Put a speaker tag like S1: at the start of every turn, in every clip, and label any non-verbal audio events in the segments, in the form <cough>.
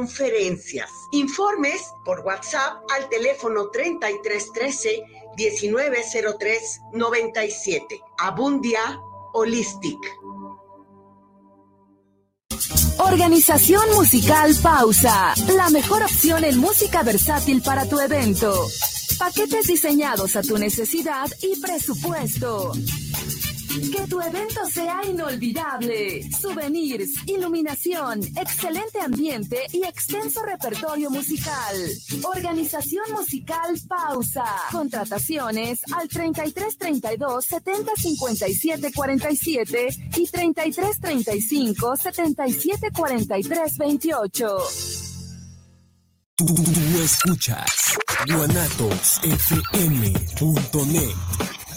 S1: conferencias. Informes por WhatsApp al teléfono 3313 1903 97. Abundia Holistic.
S2: Organización musical Pausa, la mejor opción en música versátil para tu evento. Paquetes diseñados a tu necesidad y presupuesto. Que tu evento sea inolvidable. Souvenirs, iluminación, excelente ambiente y extenso repertorio musical. Organización musical Pausa. Contrataciones al 3332 70 57 47 y 3335 77 43 28.
S3: Tú, escuchas guanatosfm.net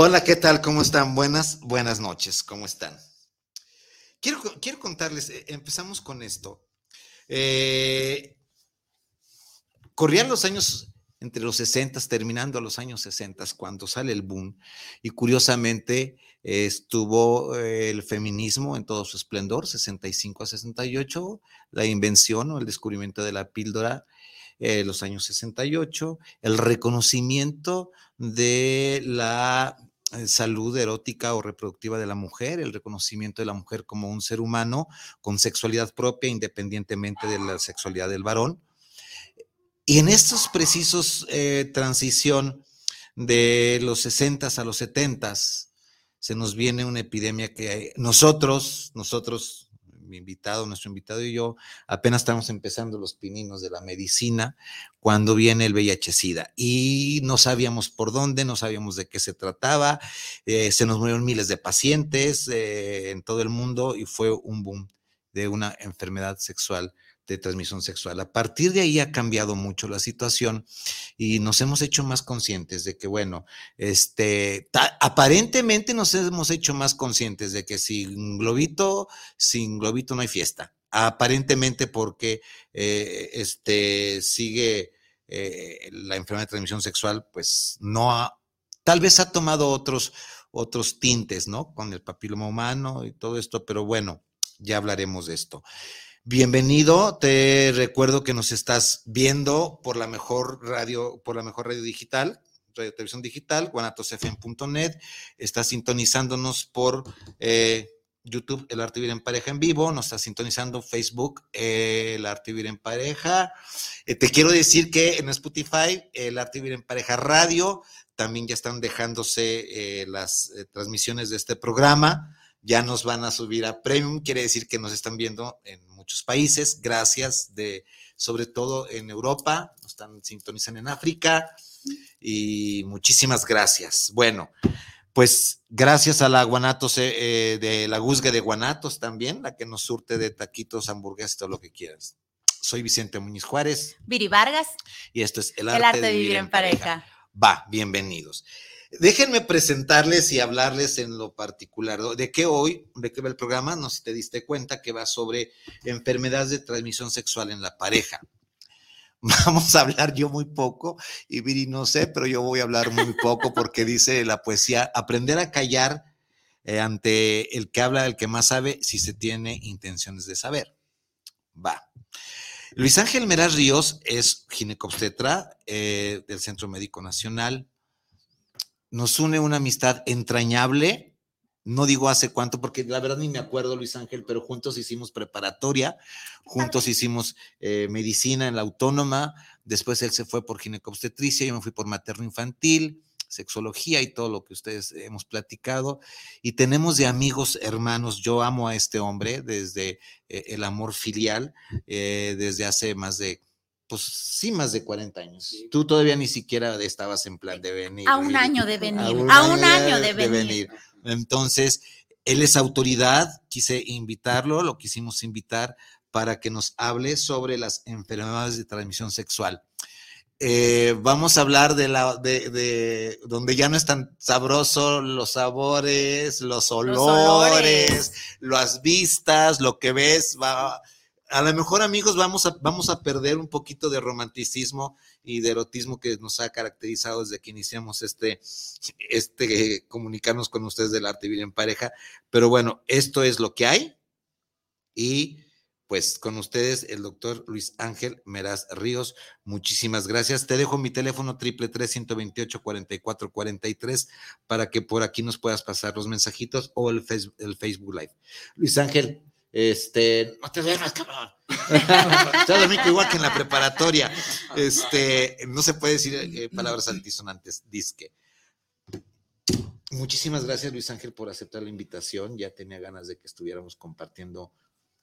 S4: Hola, ¿qué tal? ¿Cómo están? Buenas, buenas noches, ¿cómo están? Quiero, quiero contarles, eh, empezamos con esto. Eh, corrían los años entre los 60, terminando los años 60, cuando sale el boom, y curiosamente estuvo eh, el feminismo en todo su esplendor, 65 a 68, la invención o el descubrimiento de la píldora, los años 68, el reconocimiento de la eh, salud erótica o reproductiva de la mujer, el reconocimiento de la mujer como un ser humano con sexualidad propia independientemente de la sexualidad del varón. Y en estos precisos eh, transición de los 60 a los 70 se nos viene una epidemia que nosotros, nosotros mi invitado, nuestro invitado y yo, apenas estamos empezando los pininos de la medicina cuando viene el VIH-Sida y no sabíamos por dónde, no sabíamos de qué se trataba, eh, se nos murieron miles de pacientes eh, en todo el mundo y fue un boom de una enfermedad sexual de transmisión sexual. A partir de ahí ha cambiado mucho la situación y nos hemos hecho más conscientes de que, bueno, este, aparentemente nos hemos hecho más conscientes de que sin globito, sin globito no hay fiesta. Aparentemente porque eh, este, sigue eh, la enfermedad de transmisión sexual, pues no ha, tal vez ha tomado otros, otros tintes, ¿no? Con el papiloma humano y todo esto, pero bueno, ya hablaremos de esto. Bienvenido, te recuerdo que nos estás viendo por la mejor radio, por la mejor radio digital, radio televisión digital, guanatosfm.net, estás sintonizándonos por eh, YouTube, El Arte Vivir en Pareja en vivo, nos estás sintonizando Facebook, eh, El Arte Vivir en Pareja. Eh, te quiero decir que en Spotify, El Arte Vivir en Pareja Radio, también ya están dejándose las transmisiones de este programa ya nos van a subir a premium, quiere decir que nos están viendo en muchos países, gracias de, sobre todo en Europa, nos están sintonizan en África y muchísimas gracias. Bueno, pues gracias a la Guanatos eh, de la Guzga de Guanatos también, la que nos surte de taquitos, hamburguesas, todo lo que quieras. Soy Vicente Muñiz Juárez.
S5: Viri Vargas.
S4: Y esto es El Arte, de, Vivir, en, pareja. Va, bienvenidos. Déjenme presentarles y hablarles en lo particular de qué hoy, de qué va el programa, no si te diste cuenta que va sobre enfermedades de transmisión sexual en la pareja. <laughs> Vamos a hablar yo muy poco y Viri no sé, pero yo voy a hablar muy poco porque dice la poesía, aprender a callar eh, ante el que habla, el que más sabe, si se tiene intenciones de saber. Va. Luis Ángel Meraz Ríos es ginecobstetra eh, del Centro Médico Nacional, nos une una amistad entrañable. No digo hace cuánto, porque la verdad ni me acuerdo, Luis Ángel, pero juntos hicimos preparatoria, juntos hicimos eh, medicina en la autónoma, después él se fue por ginecobstetricia, yo me fui por materno infantil, sexología y todo lo que ustedes hemos platicado. Y tenemos de amigos, hermanos, yo amo a este hombre desde eh, el amor filial, eh, desde hace más de pues sí, más de 40 años. Tú todavía ni siquiera estabas en plan de venir.
S5: A un año de venir, a un, año, de, venir.
S4: Entonces, él es autoridad, quise invitarlo, lo quisimos invitar para que nos hable sobre las enfermedades de transmisión sexual. Eh, vamos a hablar de la de, donde ya no es tan sabroso los sabores, los olores, las vistas, lo que ves, va, a lo mejor amigos vamos a, vamos a perder un poquito de romanticismo y de erotismo que nos ha caracterizado desde que iniciamos este, este comunicarnos con ustedes del arte vivir en pareja, pero bueno, esto es lo que hay y pues con ustedes el doctor Luis Ángel Meraz Ríos. Muchísimas gracias. Te dejo mi teléfono triple tres ciento veintiocho cuarenta y cuatro cuarenta y tres para que por aquí nos puedas pasar los mensajitos o el Facebook Live. Luis Ángel, este, no te duermas, cabrón. <laughs> Te igual que en la preparatoria. Este, no se puede decir eh, palabras altisonantes, disque. Muchísimas gracias, Luis Ángel, por aceptar la invitación. Ya tenía ganas de que estuviéramos compartiendo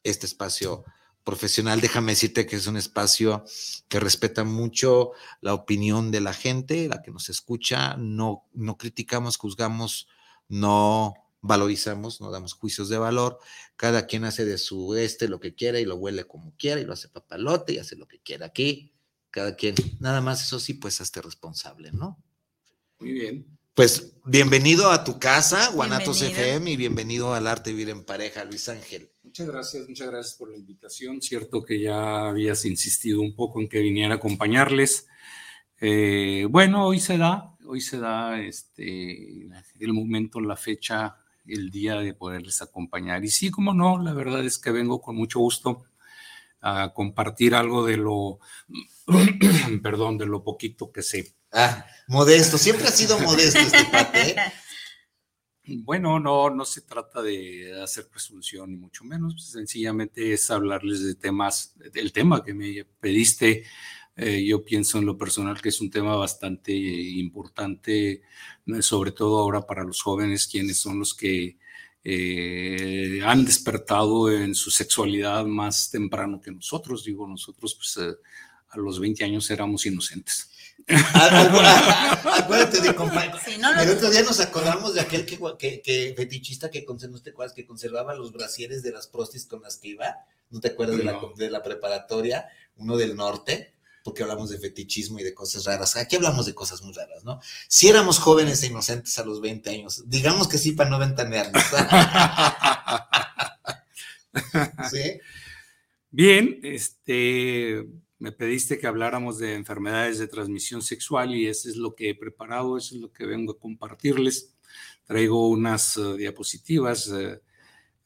S4: este espacio profesional. Déjame decirte que es un espacio que respeta mucho la opinión de la gente, la que nos escucha. No, no criticamos, juzgamos, no valorizamos, no damos juicios de valor. Cada quien hace de su este lo que quiera y lo huele como quiera y lo hace papalote y hace lo que quiera aquí. Cada quien, nada más eso sí, pues hazte responsable, ¿no?
S6: Muy bien.
S4: Pues bienvenido a tu casa, Guanatos FM, y bienvenido al Arte Vivir en Pareja, Luis Ángel.
S6: Muchas gracias, muchas gracias por la invitación. Cierto que ya habías insistido un poco en que viniera a acompañarles. Eh, bueno, hoy se da, hoy se da este, el momento, la fecha, el día de poderles acompañar. Y sí, como no, la verdad es que vengo con mucho gusto a compartir algo de lo, <clears throat> perdón, de lo poquito que sé.
S4: Ah, modesto, siempre ha sido modesto este pate. ¿eh? <laughs>
S6: Bueno, no, no se trata de hacer presunción ni mucho menos, pues, sencillamente es hablarles de temas, del tema que me pediste. Eh, yo pienso en lo personal que es un tema bastante importante, sobre todo ahora para los jóvenes, quienes son los que eh, han despertado en su sexualidad más temprano que nosotros. Digo, nosotros pues, a los 20 años éramos inocentes. <laughs>
S4: Acuérdate de compañero. <laughs> el otro día nos acordamos de aquel que, que, fetichista que, ¿no te acuerdas? que conservaba los brasieres de las prostis con las que iba. ¿No te acuerdas de, la, de la preparatoria? Uno del norte porque hablamos de fetichismo y de cosas raras. Aquí hablamos de cosas muy raras, ¿no? Si éramos jóvenes e inocentes a los 20 años, digamos que sí para no ventanearnos. <laughs>
S6: Bien, este, me pediste que habláramos de enfermedades de transmisión sexual y eso es lo que he preparado, eso es lo que vengo a compartirles. Traigo unas eh, diapositivas eh,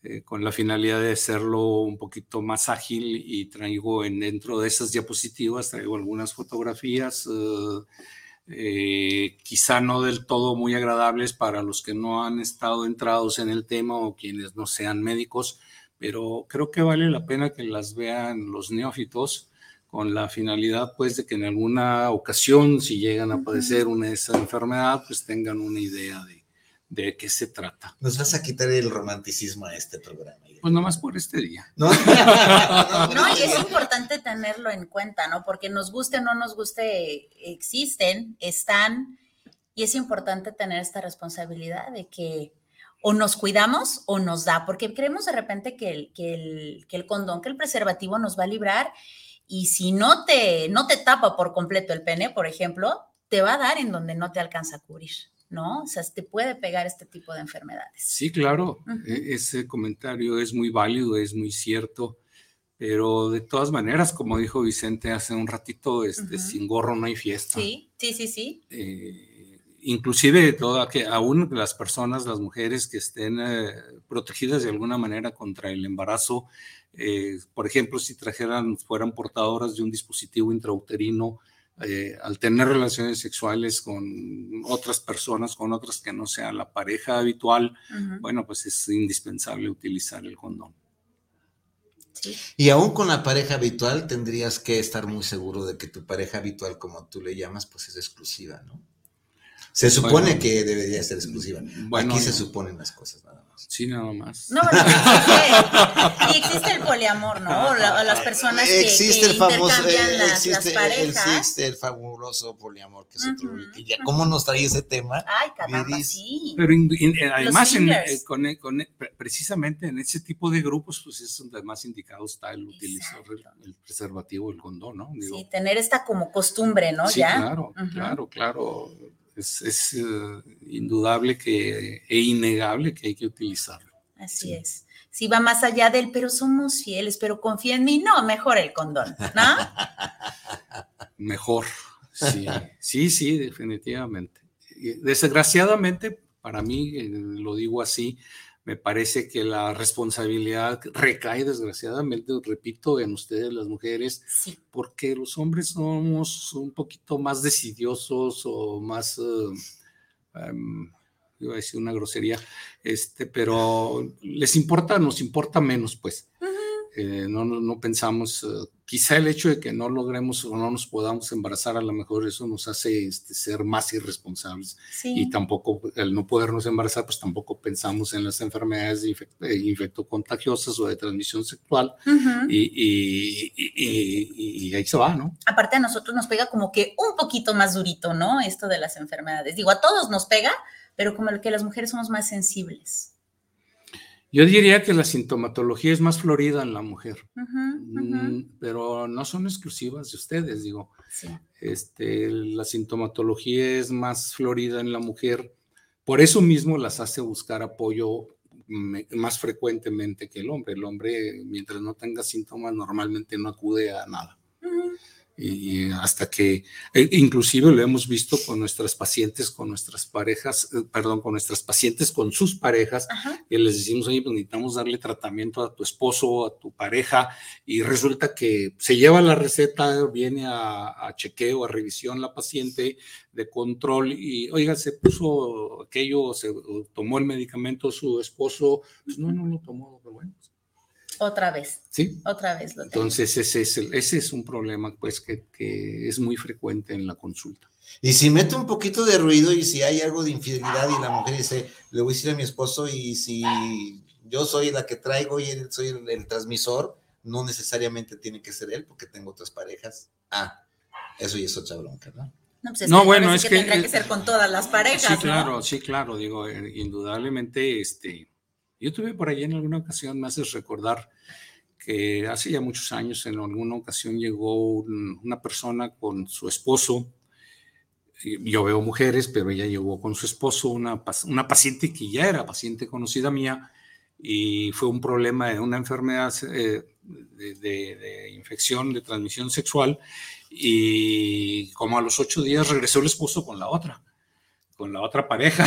S6: eh, con la finalidad de hacerlo un poquito más ágil y traigo en, dentro de esas diapositivas, traigo algunas fotografías, quizá no del todo muy agradables para los que no han estado entrados en el tema o quienes no sean médicos, pero creo que vale la pena que las vean los neófitos con la finalidad pues de que en alguna ocasión si llegan a padecer una esa enfermedad pues tengan una idea de, de qué se trata.
S4: Nos vas a quitar el romanticismo a este programa.
S6: Pues nomás por este día. <laughs>
S5: No, y es importante tenerlo en cuenta, ¿no? Porque nos guste o no nos guste, existen, están, y es importante tener esta responsabilidad de que o nos cuidamos o nos da, porque creemos de repente que el, que el, que el condón, que el preservativo nos va a librar y si no te, no te tapa por completo el pene, por ejemplo, te va a dar en donde no te alcanza a cubrir, ¿no? O sea, te puede pegar este tipo de enfermedades.
S6: Sí, claro, e, ese comentario es muy válido, es muy cierto, pero de todas maneras, como dijo Vicente hace un ratito, este, sin gorro no hay fiesta.
S5: Sí, sí, sí, sí.
S6: Eh, inclusive toda que aún las personas, las mujeres que estén eh, protegidas de alguna manera contra el embarazo, eh, por ejemplo, si trajeran, fueran portadoras de un dispositivo intrauterino, eh, al tener relaciones sexuales con otras personas, con otras que no sean la pareja habitual, bueno, pues es indispensable utilizar el condón.
S4: Y aún con la pareja habitual tendrías que estar muy seguro de que tu pareja habitual, como tú le llamas, pues es exclusiva, ¿no? Se supone que debería ser exclusiva. Aquí se suponen las cosas nada más.
S6: Sí, nada más.
S5: No, bueno, existe, y existe el poliamor, ¿no? O, la- o las personas que,
S4: existe
S5: que
S4: el famoso,
S5: intercambian
S4: eh,
S5: las,
S4: existe,
S5: las parejas.
S4: existe el fabuloso poliamor, que es otro,
S5: Ujú,
S4: que ya, ¿cómo nos trae ese tema?
S5: Ay, caramba, sí.
S6: Pero in- in- eh, además, en- eh, con, con- pre- precisamente en ese tipo de grupos, pues es donde más indicado está el utilizar el, preservativo, el condón, ¿no? Digo,
S5: Sí, tener esta como costumbre, ¿no?
S6: sí,
S5: ya.
S6: claro, claro, claro. Es, es, eh, indudable que, e innegable que hay que utilizarlo.
S5: Así
S6: Sí.
S5: es. Si va más allá del, pero somos fieles, pero confía en mí, no, mejor el condón, ¿no? <laughs>
S6: Mejor. Sí, sí, sí, definitivamente. Desgraciadamente, para mí, eh, lo digo así, me parece que la responsabilidad recae, desgraciadamente, repito, en ustedes, las mujeres,
S5: Sí.
S6: porque los hombres somos un poquito más decidiosos o más, eh, em, iba a decir una grosería, este, pero les importa, nos importa menos, pues. Eh, no, no, pensamos, eh, quizá el hecho de que no logremos o no nos podamos embarazar, a lo mejor eso nos hace este, ser más irresponsables
S5: Sí.
S6: y tampoco, el no podernos embarazar, pues tampoco pensamos en las enfermedades eh, infectocontagiosas o de transmisión sexual y- y- y- y ahí se va, ¿no?
S5: Aparte a nosotros nos pega como que un poquito más durito, ¿no? Esto de las enfermedades. Digo, a todos nos pega, pero como que las mujeres somos más sensibles.
S6: Yo diría que la sintomatología es más florida en la mujer, mm, pero no son exclusivas de ustedes, digo.
S5: Sí.
S6: Este, la sintomatología es más florida en la mujer, por eso mismo las hace buscar apoyo más frecuentemente que el hombre. El hombre, mientras no tenga síntomas, normalmente no acude a nada. Y hasta que, e- inclusive lo hemos visto con nuestras pacientes, con nuestras parejas, eh, perdón, con nuestras pacientes, con sus parejas,
S5: Ajá.
S6: que les decimos, oye, pues necesitamos darle tratamiento a tu esposo, a tu pareja, y resulta que se lleva la receta, viene a, a chequeo, a revisión la paciente de control, y oiga, se puso aquello, se tomó el medicamento su esposo, pues no, no lo tomó, pero bueno,
S5: Otra vez,
S6: sí.
S5: otra vez lo.
S6: Entonces ese es, el- ese es un problema pues que, que es muy frecuente en la consulta.
S4: Y si mete un poquito de ruido y si hay algo de infidelidad y la mujer dice, le voy a decir a mi esposo y si yo soy la que traigo y él soy el, el transmisor, no necesariamente tiene que ser él porque tengo otras parejas. Ah, eso ya es otra bronca, ¿no?
S5: No, pues es
S6: No,
S5: que
S6: bueno, es
S5: sí
S6: que-
S5: tendría que ser con todas las parejas,
S6: Sí,
S5: ¿no?
S6: claro, sí, claro, digo, eh, indudablemente, este, yo tuve por ahí en alguna ocasión, me haces recordar que hace ya muchos años, en alguna ocasión llegó un- una persona con su esposo, yo veo mujeres, pero ella llegó con su esposo, una, una paciente que ya era paciente conocida mía, y fue un problema de una enfermedad eh, de, de- de infección de transmisión sexual, y como a los ocho días regresó el esposo con la otra, con la otra pareja.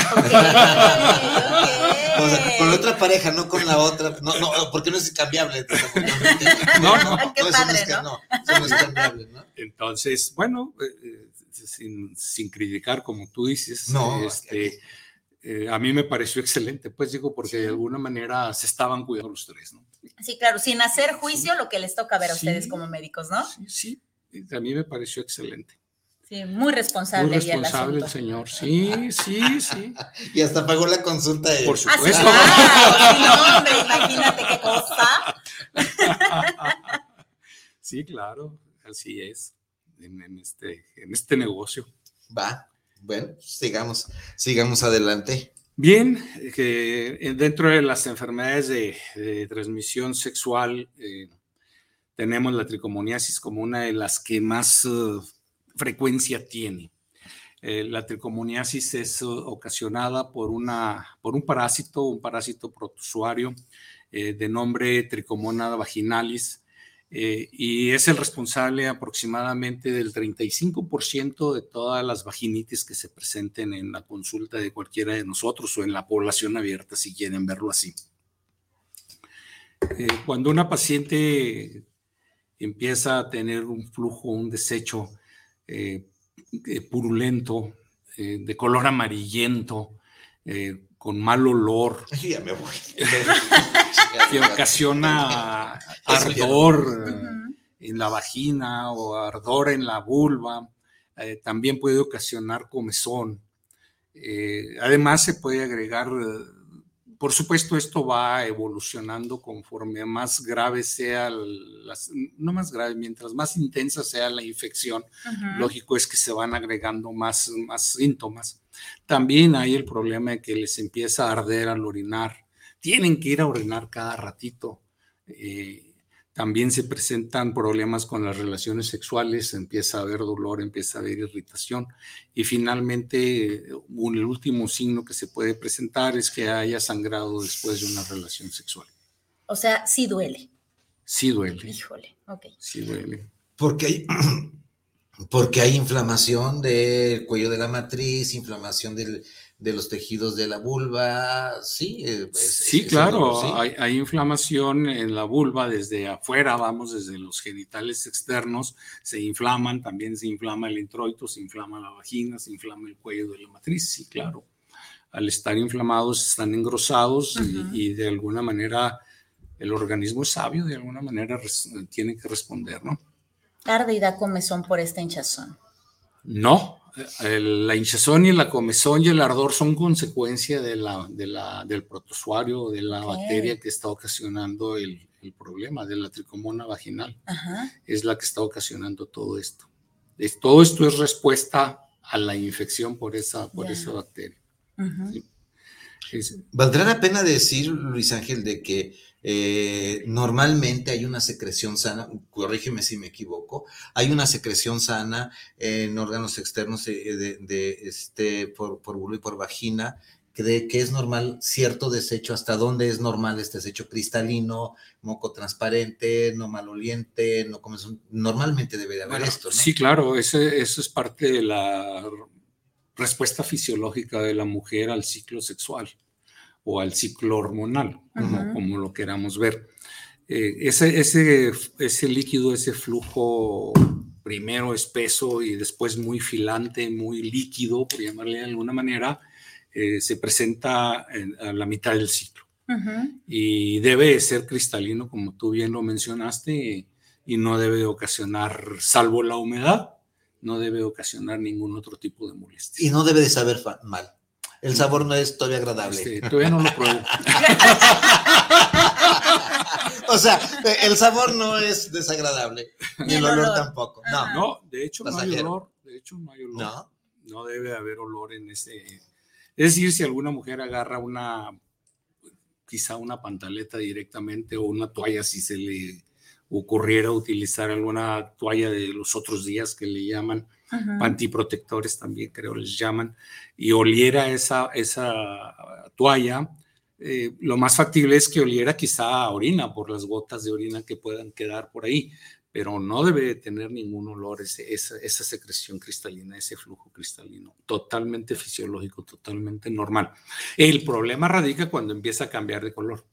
S4: O sea, con la otra pareja, no con la otra. No, no, porque no es cambiable. <laughs>
S6: No, no,
S5: Qué padre,
S4: no es, ca-
S5: ¿no?
S4: no, eso no es cambiable, ¿no?
S6: Entonces, bueno, eh, eh, sin, sin criticar, como tú dices,
S4: No,
S6: este, eh, a mí me pareció excelente, pues digo, porque de alguna manera se estaban cuidando los tres, ¿no?
S5: Sí, claro, sin hacer juicio lo que les toca ver a
S6: Sí.
S5: ustedes como médicos, ¿no?
S6: Sí, sí, a mí me pareció excelente.
S5: Sí, muy responsable.
S6: Muy
S5: el
S6: responsable el señor, sí, sí, sí, <laughs>
S4: Y hasta pagó la consulta de.
S6: por
S5: Ah, sí,
S6: supuesto.
S5: claro, sí, no, hombre, imagínate qué cosa. <laughs>
S6: sí, claro, así es, en, en este, en este negocio.
S4: Va. Bueno, sigamos, sigamos adelante.
S6: Bien, que eh, dentro de las enfermedades de, de transmisión sexual eh, tenemos la tricomoniasis como una de las que más eh, frecuencia tiene. Eh, la tricomoniasis es ocasionada por, una, por un parásito, un parásito protozoario eh, de nombre Trichomonas vaginalis, eh, y es el responsable aproximadamente del 35% de todas las vaginitis que se presenten en la consulta de cualquiera de nosotros o en la población abierta, si quieren verlo así. Cuando una paciente empieza a tener un flujo, un desecho eh, eh, purulento, eh, de color amarillento, eh, con mal olor, <laughs>
S4: Ya me voy. <laughs>
S6: que ocasiona <laughs> ardor en la vagina o ardor en la vulva, eh, también puede ocasionar comezón. Eh, además se puede agregar por supuesto, esto va evolucionando conforme más grave sea, no más grave, mientras más intensa sea la infección, lógico es que se van agregando más, más síntomas. También hay el problema de que les empieza a arder al orinar. Tienen que ir a orinar cada ratito. Eh, también se presentan problemas con las relaciones sexuales, empieza a haber dolor, empieza a haber irritación y finalmente un, el último signo que se puede presentar es que haya sangrado después de una relación sexual.
S5: O sea, sí duele.
S6: Sí duele.
S5: Híjole, ok.
S6: Sí duele.
S4: Porque hay, <clears throat> porque hay inflamación del cuello de la matriz, inflamación del, de los tejidos de la vulva, sí.
S6: Sí, claro, Hay, inflamación en la vulva desde afuera, vamos, desde los genitales externos, se inflaman, también se inflama el introito, se inflama la vagina, se inflama el cuello de la matriz, sí, claro. Al estar inflamados están engrosados y, de alguna manera el organismo es sabio, de alguna manera tiene que responder, ¿no?
S5: Tarde y da comezón por esta hinchazón.
S6: No, la hinchazón y la comezón y el ardor son consecuencia de la, de la, del protozoario, de la bacteria que está ocasionando el, el, problema, de la tricomona vaginal. Es la que está ocasionando todo esto. todo esto es respuesta a la infección por esa, por esa bacteria.
S4: ¿Valdrá la pena decir, Luis Ángel, de que eh, normalmente hay una secreción sana, corrígeme si me equivoco, hay una secreción sana en órganos externos de, este, por, por y por vagina, que, que es normal cierto desecho, hasta dónde es normal este desecho cristalino, moco transparente, no maloliente, no como normalmente debe de haber esto.
S6: Sí, claro, eso es parte de la respuesta fisiológica de la mujer al ciclo sexual o al ciclo hormonal, como, lo queramos ver. Eh, ese, ese, ese líquido, ese flujo primero espeso y después muy filante, muy líquido, por llamarle de alguna manera, eh, se presenta a la mitad del ciclo. Y debe ser cristalino, como tú bien lo mencionaste, y no debe ocasionar, salvo la humedad, no debe ocasionar ningún otro tipo de molestia.
S4: Y no debe de saber mal. El sabor no es todavía agradable.
S6: Sí, todavía no lo pruebo. <laughs>
S4: o sea, el sabor no es desagradable, ni el, olor, tampoco. No,
S6: no de hecho no hay olor. De hecho no hay olor. No. No debe haber olor en ese. Es decir, si alguna mujer agarra una, quizá una pantaleta directamente o una toalla, si se le ocurriera utilizar alguna toalla de los otros días que le llaman, antiprotectores también creo les llaman, y oliera esa, esa toalla, eh, lo más factible es que oliera quizá a orina por las gotas de orina que puedan quedar por ahí, pero no debe tener ningún olor ese, esa, esa, secreción cristalina, ese flujo cristalino, totalmente fisiológico, totalmente normal. El problema radica cuando empieza a cambiar de color,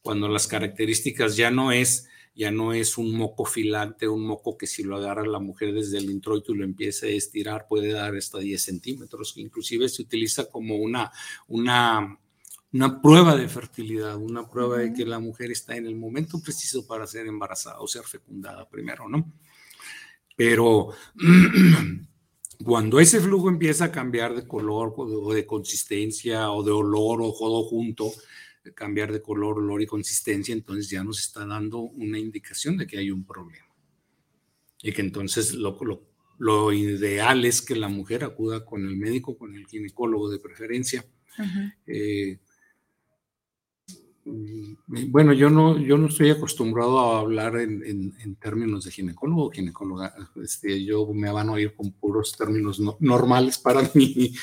S6: cuando las características ya no es ya no es un moco filante, un moco que si lo agarra la mujer desde el introito y lo empieza a estirar puede dar hasta 10 centímetros, inclusive se utiliza como una, una, una prueba de fertilidad, una prueba de que la mujer está en el momento preciso para ser embarazada o ser fecundada primero, ¿no? Pero <clears throat> cuando ese flujo empieza a cambiar de color o de consistencia o de olor o todo junto, cambiar de color, olor y consistencia, entonces ya nos está dando una indicación de que hay un problema. Y que entonces lo, lo, ideal es que la mujer acuda con el médico, con el ginecólogo de preferencia, Mm, bueno, yo no, yo no estoy acostumbrado a hablar en, términos de ginecólogo o ginecóloga. Este, yo me van a ir con puros términos normales para mí,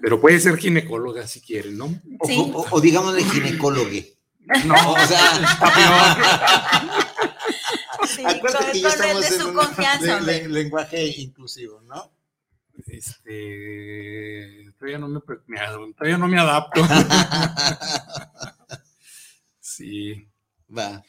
S6: pero puede ser ginecóloga si quieren, ¿no?
S4: O, digamos de ginecólogo. No, o sea, <laughs> sí, Acuérdate que ya estamos en un <laughs> lenguaje inclusivo, ¿no?
S6: Este, todavía no me, todavía no me adapto. <laughs> Sí.
S4: Va.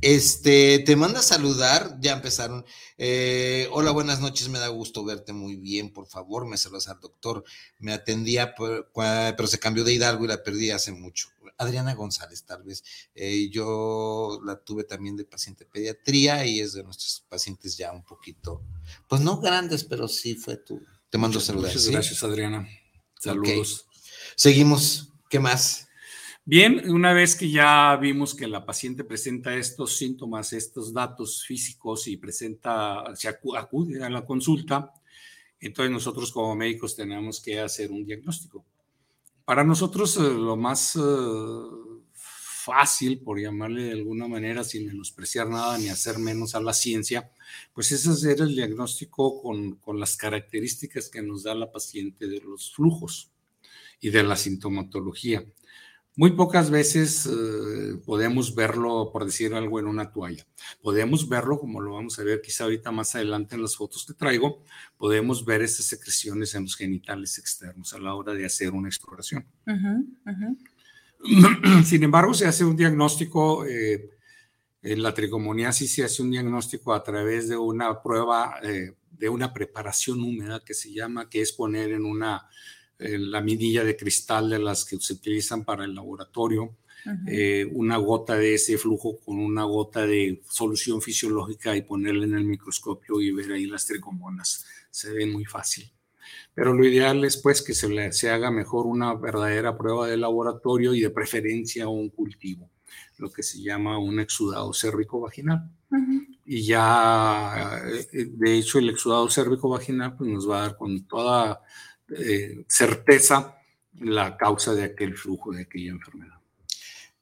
S4: Este, te manda a saludar, ya empezaron. Eh, hola, buenas noches, me da gusto verte muy bien, por favor, me saludas al doctor. Me atendía, pero se cambió de Hidalgo y la perdí hace mucho. Adriana González, tal vez. Eh, yo la tuve también de paciente pediatría y es de nuestros pacientes ya un poquito, pues no grandes, pero sí fue tú. Te mando a saludar.
S6: Muchas gracias, Adriana. Saludos.
S4: Seguimos. ¿Qué más?
S6: Bien, una vez que ya vimos que la paciente presenta estos síntomas, estos datos físicos y presenta, se acude a la consulta, entonces nosotros como médicos tenemos que hacer un diagnóstico. Para nosotros eh, lo más eh, fácil, por llamarle de alguna manera, sin menospreciar nada ni hacer menos a la ciencia, pues es hacer el diagnóstico con, con las características que nos da la paciente de los flujos y de la sintomatología. Muy pocas veces eh, podemos verlo, por decir algo, en una toalla. Podemos verlo, como lo vamos a ver quizá ahorita más adelante en las fotos que traigo, podemos ver estas secreciones en los genitales externos a la hora de hacer una exploración. <clears throat> Sin embargo, se hace un diagnóstico, eh, en la tricomoniasis se hace un diagnóstico a través de una prueba, eh, de una preparación húmeda que se llama, que es poner en una la midilla de cristal de las que se utilizan para el laboratorio, eh, una gota de ese flujo con una gota de solución fisiológica y ponerla en el microscopio y ver ahí las tricomonas. Se ve muy fácil. Pero lo ideal es pues que se, le, se haga mejor una verdadera prueba de laboratorio y de preferencia un cultivo, lo que se llama un exudado cérvico vaginal. Y ya, eh, de hecho, el exudado cérvico vaginal pues, nos va a dar con toda eh, certeza la causa de aquel flujo, de aquella enfermedad.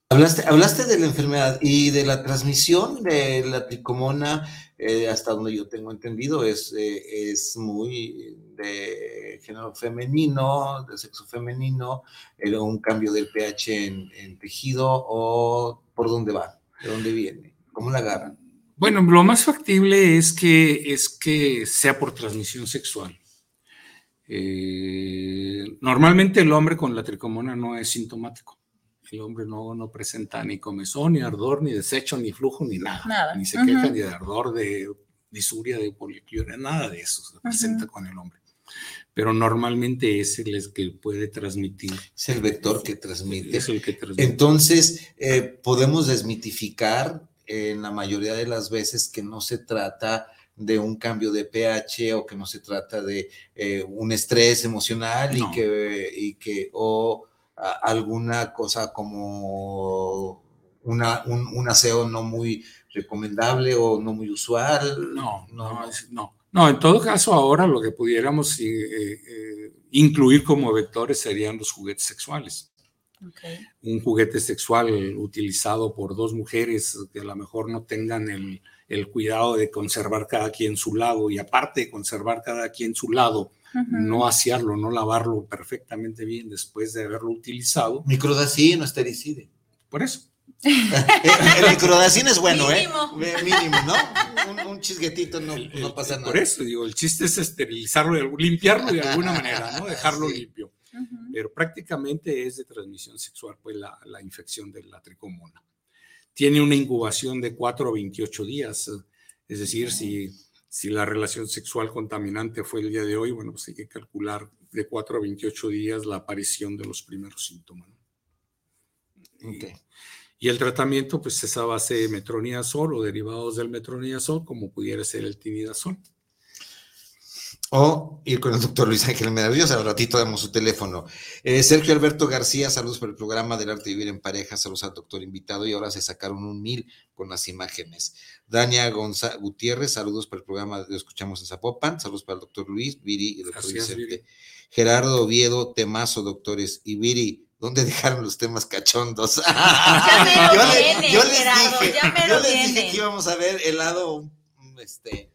S4: Hablaste, hablaste de la enfermedad y de la transmisión de la tricomona, eh, hasta donde yo tengo entendido, es, eh, es muy de género femenino, de sexo femenino, un cambio del pH en, tejido o por dónde va, de dónde viene, cómo la agarran.
S6: Bueno, lo más factible es que, es que sea por transmisión sexual. Eh, normalmente el hombre con la tricomona no es sintomático. El hombre no, no presenta ni comezón, ni ardor, ni desecho, ni flujo, ni nada. Ni se queja ni de ardor, de disuria, de poliquiuria, nada de eso se presenta con el hombre. Pero normalmente es el que puede transmitir.
S4: Es el vector que transmite.
S6: Es el que transmite.
S4: Entonces, eh, podemos desmitificar en la mayoría de las veces que no se trata de un cambio de pH o que no se trata de eh, un estrés emocional y, que, y que, o alguna cosa como una, un, aseo no muy recomendable o no muy usual.
S6: No, no, no. No, en todo caso, ahora lo que pudiéramos eh, eh, incluir como vectores serían los juguetes sexuales. Un juguete sexual utilizado por dos mujeres que a lo mejor no tengan el, el cuidado de conservar cada quien su lado y aparte de conservar cada quien su lado, no asearlo, no lavarlo perfectamente bien después de haberlo utilizado.
S4: Microdacin o estericide.
S6: Por eso. <laughs>
S4: el microdacin es bueno, ¿eh? Mínimo, ¿no? Un, chisguetito no, pasa nada.
S6: Por eso, digo, el chiste es esterilizarlo, limpiarlo de alguna manera, ¿no? Dejarlo limpio. Pero prácticamente es de transmisión sexual, pues la, la infección de la tricomona tiene una incubación de 4 a 28 días. Es decir, si, si la relación sexual contaminante fue el día de hoy, bueno, pues hay que calcular de 4 a 28 días la aparición de los primeros síntomas. Y, el tratamiento, pues es a base de metronidazol o derivados del metronidazol, como pudiera ser el tinidazol
S4: o ir con el doctor Luis Ángel Maravilloso. Al ratito damos su teléfono. Eh, Sergio Alberto García, saludos por el programa del arte de vivir en pareja. Saludos al doctor invitado. Y ahora se sacaron un mil con las imágenes. Dania González Gutiérrez, saludos por el programa de Escuchamos en Zapopan. Saludos para el doctor Luis, Viri y el doctor Vicente. Gerardo Oviedo, temazo, doctores. Y Viri, ¿Dónde dejaron los temas cachondos? <laughs> <laughs> yo, les dije, yo les dije que íbamos a ver el lado este,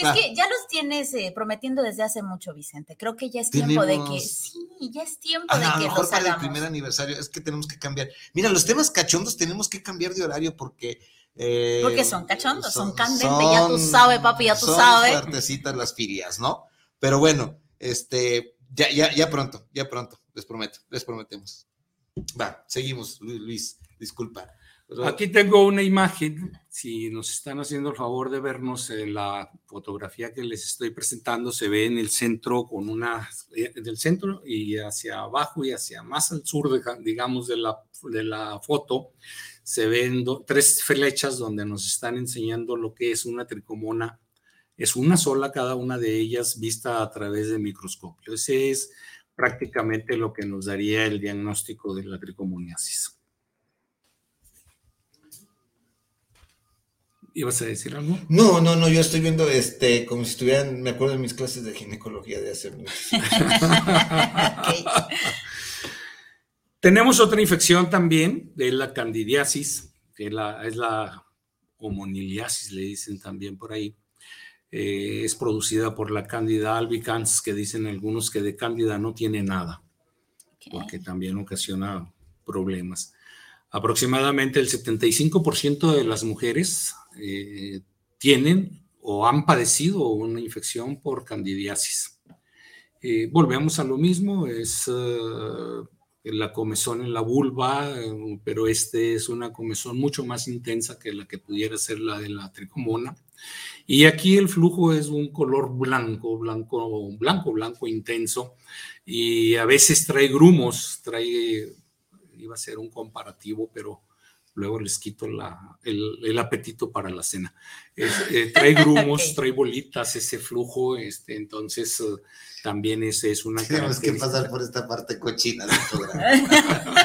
S5: pero es que ya los tienes eh, prometiendo desde hace mucho, Vicente. Creo que ya es tiempo de que, sí, ya es tiempo de que
S4: mejor para el primer aniversario es que tenemos que cambiar. Mira, los temas cachondos tenemos que cambiar de horario porque...
S5: Eh, porque son cachondos, son, candentes, ya tú sabes, papi, ya tú son sabes.
S4: fuertecitas las filias, ¿no? Pero bueno, este, ya, ya, ya pronto, ya pronto, les prometo, les prometemos. Va, seguimos, Luis, disculpa.
S6: Aquí tengo una imagen, si nos están haciendo el favor de vernos en la fotografía que les estoy presentando, se ve en el centro con una, eh, del centro y hacia abajo y hacia más al sur, digamos, de la, de la foto, se ven tres flechas donde nos están enseñando lo que es una tricomona. Es una sola cada una de ellas vista a través del microscopio. Ese es prácticamente lo que nos daría el diagnóstico de la tricomoniasis. ¿Ibas a decir algo?
S4: No, no, no, yo estoy viendo este, como si estuvieran, me acuerdo de mis clases de ginecología de hace muchos <laughs>
S6: Tenemos otra infección también, de la candidiasis, que la, es la homoniliasis, le dicen también por ahí. Eh, es producida por la Candida albicans, que dicen algunos que de Candida no tiene nada, porque también ocasiona problemas. Aproximadamente el 75% de las mujeres eh, tienen o han padecido una infección por candidiasis. Eh, volvemos a lo mismo, es eh, la comezón en la vulva, pero este es una comezón mucho más intensa que la que pudiera ser la de la tricomona. Y aquí el flujo es un color blanco, blanco, blanco, blanco intenso, y a veces trae grumos, trae, iba a ser un comparativo, pero luego les quito la, el, apetito para la cena. Eh, trae <laughs> grumos, trae bolitas, ese flujo, este, entonces eh, también ese es una <laughs>
S4: Tenemos que pasar por esta parte cochina del <laughs>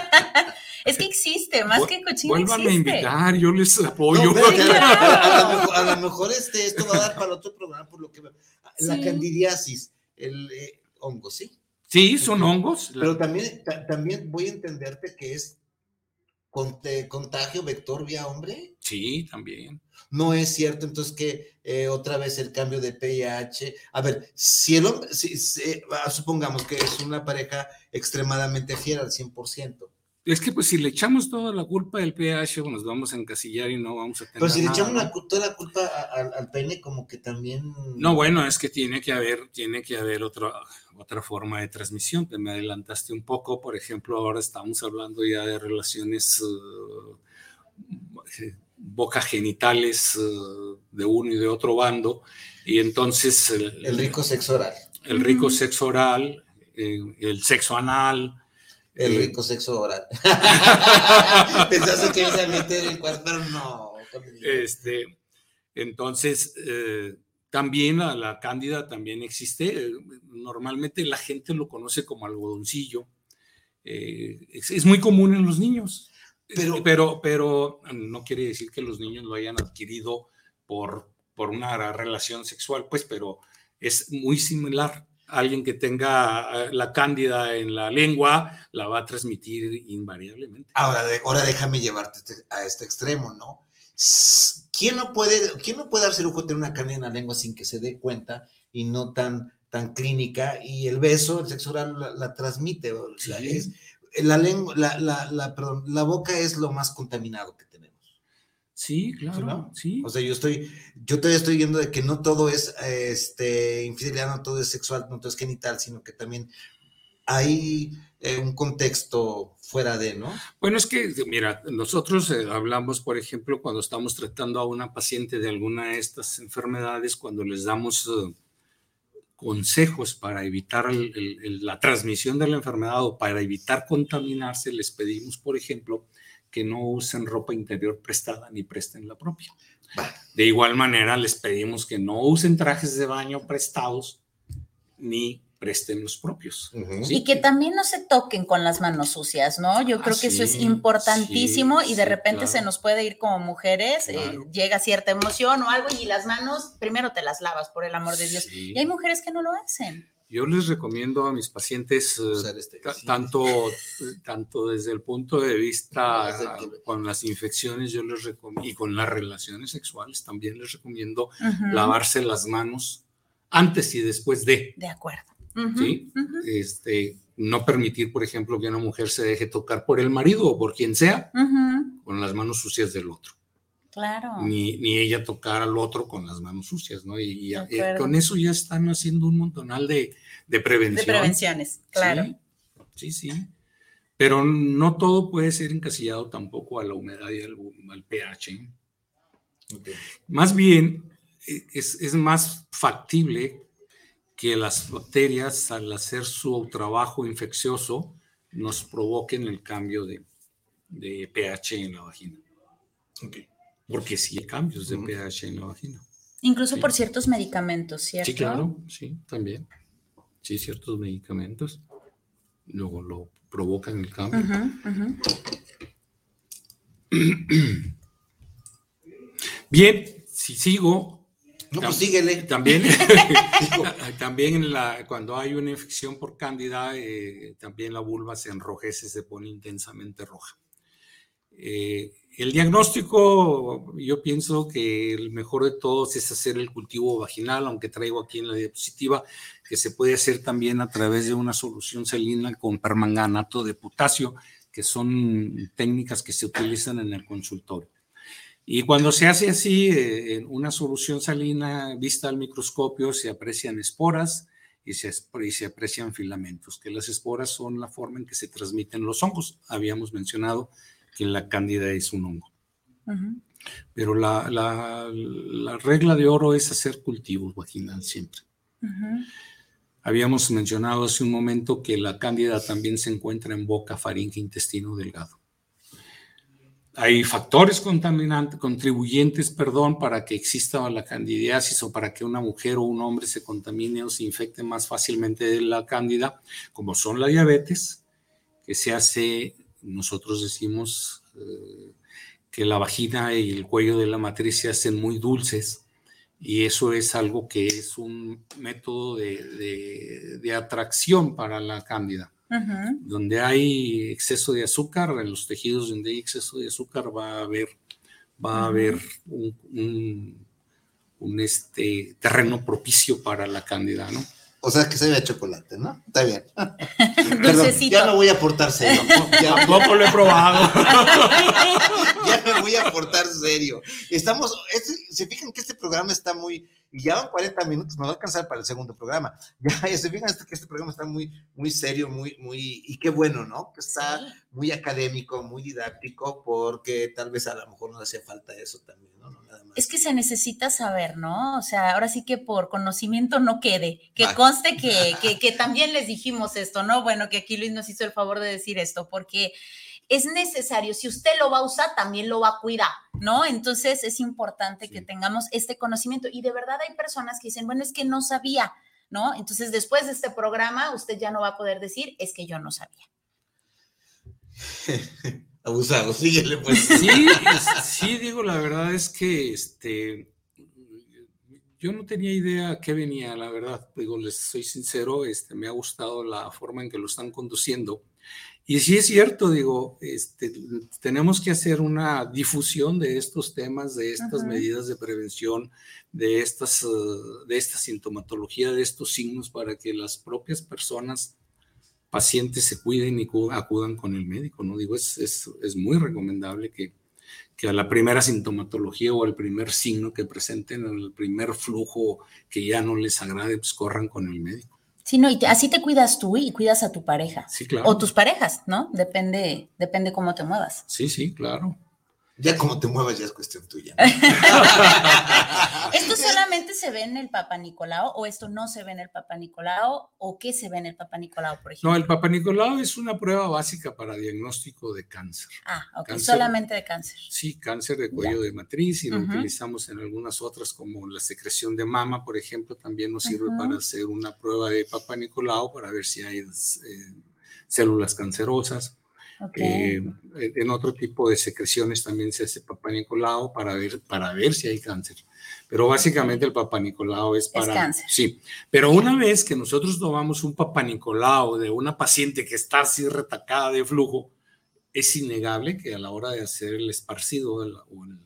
S5: Es que existe, más que cochina
S6: Vuelvan a invitar, yo les apoyo.
S4: a, lo mejor, este, esto va a dar para otro programa, por lo que La candidiasis, el eh, hongo, ¿sí?
S6: Sí, son hongos.
S4: Pero también, también voy a entenderte que es contagio vector vía hombre?
S6: Sí, también.
S4: No es cierto, entonces que eh, otra vez el cambio de PIH. A ver, si el hombre, ah, supongamos que es una pareja extremadamente fiel al 100%.
S6: Es que pues si le echamos toda la culpa del pH, nos vamos a encasillar y no vamos a tener
S4: Pero si le echamos toda la culpa al pene, como que también...
S6: No, bueno, es que tiene que haber, tiene que haber otra, otra forma de transmisión. Te me adelantaste un poco, por ejemplo, ahora estamos hablando ya de relaciones eh, boca genitales eh, de uno y de otro bando, y entonces...
S4: El, rico sexo oral.
S6: El rico sexo oral, eh, el sexo anal,
S4: el rico sexo oral. <laughs> <laughs> Pensaste que ibas a meter el cuarto, pero no.
S6: Este, entonces, eh, también la, la, cándida también existe. Normalmente la gente lo conoce como algodoncillo. Eh, es, muy común en los niños. Pero, pero, pero no quiere decir que los niños lo hayan adquirido por, por una relación sexual, pues, pero es muy similar alguien que tenga eh, la cándida en la lengua la va a transmitir invariablemente.
S4: Ahora, ahora déjame llevarte este, a este extremo, ¿no? ¿Quién no puede, quién no puede darse lujo de tener una cándida en la lengua sin que se dé cuenta y no tan, tan clínica? Y el beso, el sexo oral la, transmite. la, lengua, la, la, la boca es lo más contaminado que
S6: Sí, claro, sí.
S4: O sea, yo estoy, yo todavía estoy viendo de que no todo es este, infidelidad, no todo es sexual, no todo es genital, sino que también hay eh, un contexto fuera de, ¿no?
S6: Bueno, es que, mira, nosotros eh, hablamos, por ejemplo, cuando estamos tratando a una paciente de alguna de estas enfermedades, cuando les damos eh, consejos para evitar la transmisión de la enfermedad o para evitar contaminarse, les pedimos, por ejemplo, que no usen ropa interior prestada ni presten la propia. De igual manera, les pedimos que no usen trajes de baño prestados ni presten los propios.
S5: Y que también no se toquen con las manos sucias, ¿no? Yo creo que eso es importantísimo y de repente se nos puede ir como mujeres, eh, llega cierta emoción o algo y las manos primero te las lavas, por el amor de Dios. Y hay mujeres que no lo hacen.
S6: Yo les recomiendo a mis pacientes, eh, este tanto, tanto desde el punto de vista con las infecciones, yo les recomiendo, y con las relaciones sexuales, también les recomiendo lavarse las manos antes y después de.
S5: De acuerdo.
S6: ¿Sí? este, no permitir, por ejemplo, que una mujer se deje tocar por el marido o por quien sea con las manos sucias del otro.
S5: Claro.
S6: Ni, ni, ella tocar al otro con las manos sucias, ¿no? Y, eh, con eso ya están haciendo un montonal de, de prevención.
S5: De prevenciones, claro.
S6: Sí, sí, Pero no todo puede ser encasillado tampoco a la humedad y al, pH. Más bien, e, es, es, más factible que las bacterias, al hacer su trabajo infeccioso, nos provoquen el cambio de, de pH en la vagina. Okay porque sí hay cambios de pH en la vagina.
S5: Incluso por ciertos medicamentos, ¿cierto?
S6: Sí, claro, sí, también. Sí, ciertos medicamentos luego lo provocan el cambio. Bien, si sigo,
S4: no, pues síguele.
S6: También, <laughs> <laughs> también en la, cuando hay una infección por cándida, eh, también la vulva se enrojece, se pone intensamente roja. Eh, el diagnóstico, yo pienso que el mejor de todos es hacer el cultivo vaginal, aunque traigo aquí en la diapositiva que se puede hacer también a través de una solución salina con permanganato de potasio, que son técnicas que se utilizan en el consultorio. Y cuando se hace así, eh, en una solución salina vista al microscopio, se aprecian esporas y se, y se, aprecian filamentos, que las esporas son la forma en que se transmiten los hongos. Habíamos mencionado que la cándida es un hongo. Pero la, la, la, regla de oro es hacer cultivos vaginal siempre. Habíamos mencionado hace un momento que la cándida también se encuentra en boca, faringe, intestino delgado hay factores contaminantes, contribuyentes, perdón, para que exista la candidiasis o para que una mujer o un hombre se contamine o se infecte más fácilmente de la cándida, como son la diabetes, que se hace, nosotros decimos eh, que la vagina y el cuello de la matriz se hacen muy dulces y eso es algo que es un método de, de atracción para la cándida. Donde hay exceso de azúcar, en los tejidos donde hay exceso de azúcar va a haber, va a haber un, un, este, terreno propicio para la cándida, ¿no?
S4: O sea, que se vea chocolate, ¿no? Está bien. <laughs> Perdón, ya no voy a portar serio. <laughs> Ya,
S6: Tampoco lo he probado. <laughs>
S4: ya me voy a portar serio. Estamos, este, se fijan que este programa está muy, ya van 40 minutos, me va a alcanzar para el segundo programa. <laughs> Ya, se fijan que este programa está muy, muy serio, muy, muy, y qué bueno, ¿no? Que está muy académico, muy didáctico, porque tal vez a lo mejor no hacía falta eso también, ¿no? Nada más.
S5: Es que se necesita saber, ¿no? O sea, ahora sí que por conocimiento no quede, que conste que, <laughs> que, que también les dijimos esto, ¿no? Bueno, que aquí Luis nos hizo el favor de decir esto, porque es necesario, si usted lo va a usar, también lo va a cuidar, ¿no? Entonces es importante que tengamos este conocimiento y de verdad hay personas que dicen, bueno, es que no sabía, ¿no? Entonces después de este programa usted ya no va a poder decir, es que yo no sabía. <laughs>
S4: Abusado, síguele pues.
S6: Sí, <laughs> sí, digo, la verdad es que este, yo no tenía idea qué venía, la verdad, digo, les soy sincero, este, me ha gustado la forma en que lo están conduciendo y sí es cierto, digo, este, tenemos que hacer una difusión de estos temas, de estas medidas de prevención, de, estas, uh, de esta sintomatología, de estos signos, para que las propias personas, pacientes, se cuiden y acudan con el médico, ¿no? Digo, es, es, es muy recomendable que, que a la primera sintomatología o al primer signo que presenten, al primer flujo que ya no les agrade, pues corran con el médico.
S5: Sí, no, y así te cuidas tú y cuidas a tu pareja.
S6: Sí, claro.
S5: O tus parejas, ¿no? Depende, depende cómo te muevas.
S6: Sí, sí, claro.
S4: Ya como te muevas ya es cuestión tuya. <laughs>
S5: ¿Esto solamente se ve en el Papa Nicolau o esto no se ve en el Papa Nicolau o qué se ve en el Papa Nicolau, por ejemplo?
S6: No, el Papa Nicolau es una prueba básica para diagnóstico de cáncer.
S5: Ah, ok, solamente de cáncer.
S6: Sí, cáncer de cuello de matriz y lo utilizamos en algunas otras como la secreción de mama, por ejemplo, también nos sirve para hacer una prueba de Papa Nicolau para ver si hay eh, células cancerosas. Eh, en otro tipo de secreciones también se hace papá Nicolau para ver, para ver si hay cáncer. Pero básicamente el papá Nicolau es para...
S5: Es cáncer.
S6: Sí, pero una vez que nosotros tomamos un papá Nicolau de una paciente que está así retacada de flujo, es innegable que a la hora de hacer el esparcido o el,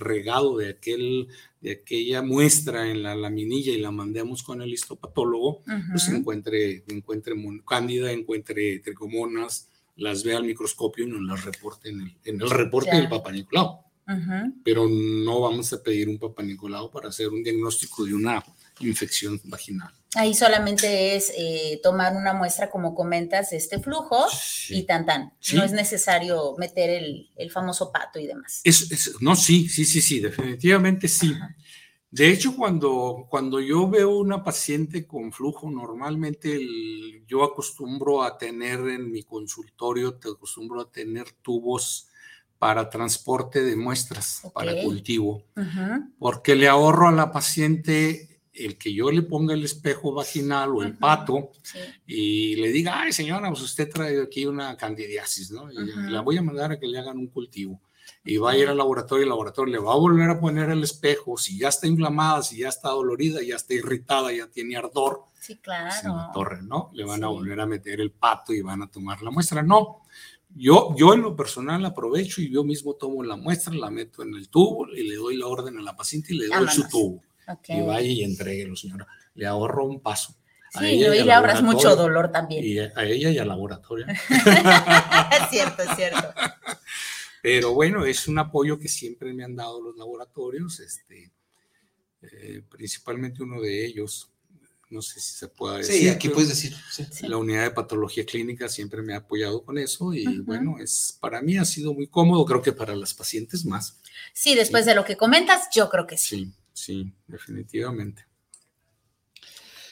S6: regado de, aquel, de aquella muestra en la laminilla y la mandemos con el histopatólogo, pues encuentre, encuentre cándida, encuentre tricomonas, las vea al microscopio y nos las reporte en el, en el reporte del Papa Nicolau. Pero no vamos a pedir un Papa Nicolau para hacer un diagnóstico de una infección vaginal.
S5: Ahí solamente es eh, tomar una muestra, como comentas, de este flujo y tan tan. No es necesario meter el, el famoso pato y demás.
S6: Es, no, sí, sí, sí, sí, definitivamente sí. De hecho, cuando, cuando yo veo una paciente con flujo, normalmente yo acostumbro a tener en mi consultorio, te acostumbro a tener tubos para transporte de muestras, para cultivo, porque le ahorro a la paciente el que yo le ponga el espejo vaginal o el pato y le diga, ay señora, pues usted trae aquí una candidiasis, ¿no? Y la voy a mandar a que le hagan un cultivo y va a ir al laboratorio, el laboratorio le va a volver a poner el espejo, si ya está inflamada, si ya está dolorida, ya está irritada, ya tiene ardor,
S5: Sí, claro.
S6: en la torre, ¿no? Le van a
S5: Sí.
S6: volver a meter el pato y van a tomar la muestra. No, yo, yo en lo personal aprovecho y yo mismo tomo la muestra, la meto en el tubo y le doy la orden a la paciente y le doy su
S5: Vámonos.
S6: tubo.
S5: Ok.
S6: Y vaya y entréguelo, señora. Le ahorro un paso. A
S5: Sí, y
S6: al
S5: le ahorras mucho dolor también.
S6: Y a ella y al laboratorio. <laughs>
S5: es cierto, es cierto.
S6: Pero bueno, es un apoyo que siempre me han dado los laboratorios, este, eh, principalmente uno de ellos, no sé si se puede decir.
S4: Sí, aquí puedes decir. sí.
S6: La unidad de patología clínica siempre me ha apoyado con eso y bueno, es, para mí ha sido muy cómodo, creo que para las pacientes más.
S5: Sí, después de lo que comentas, yo creo que sí.
S6: Sí, sí, definitivamente.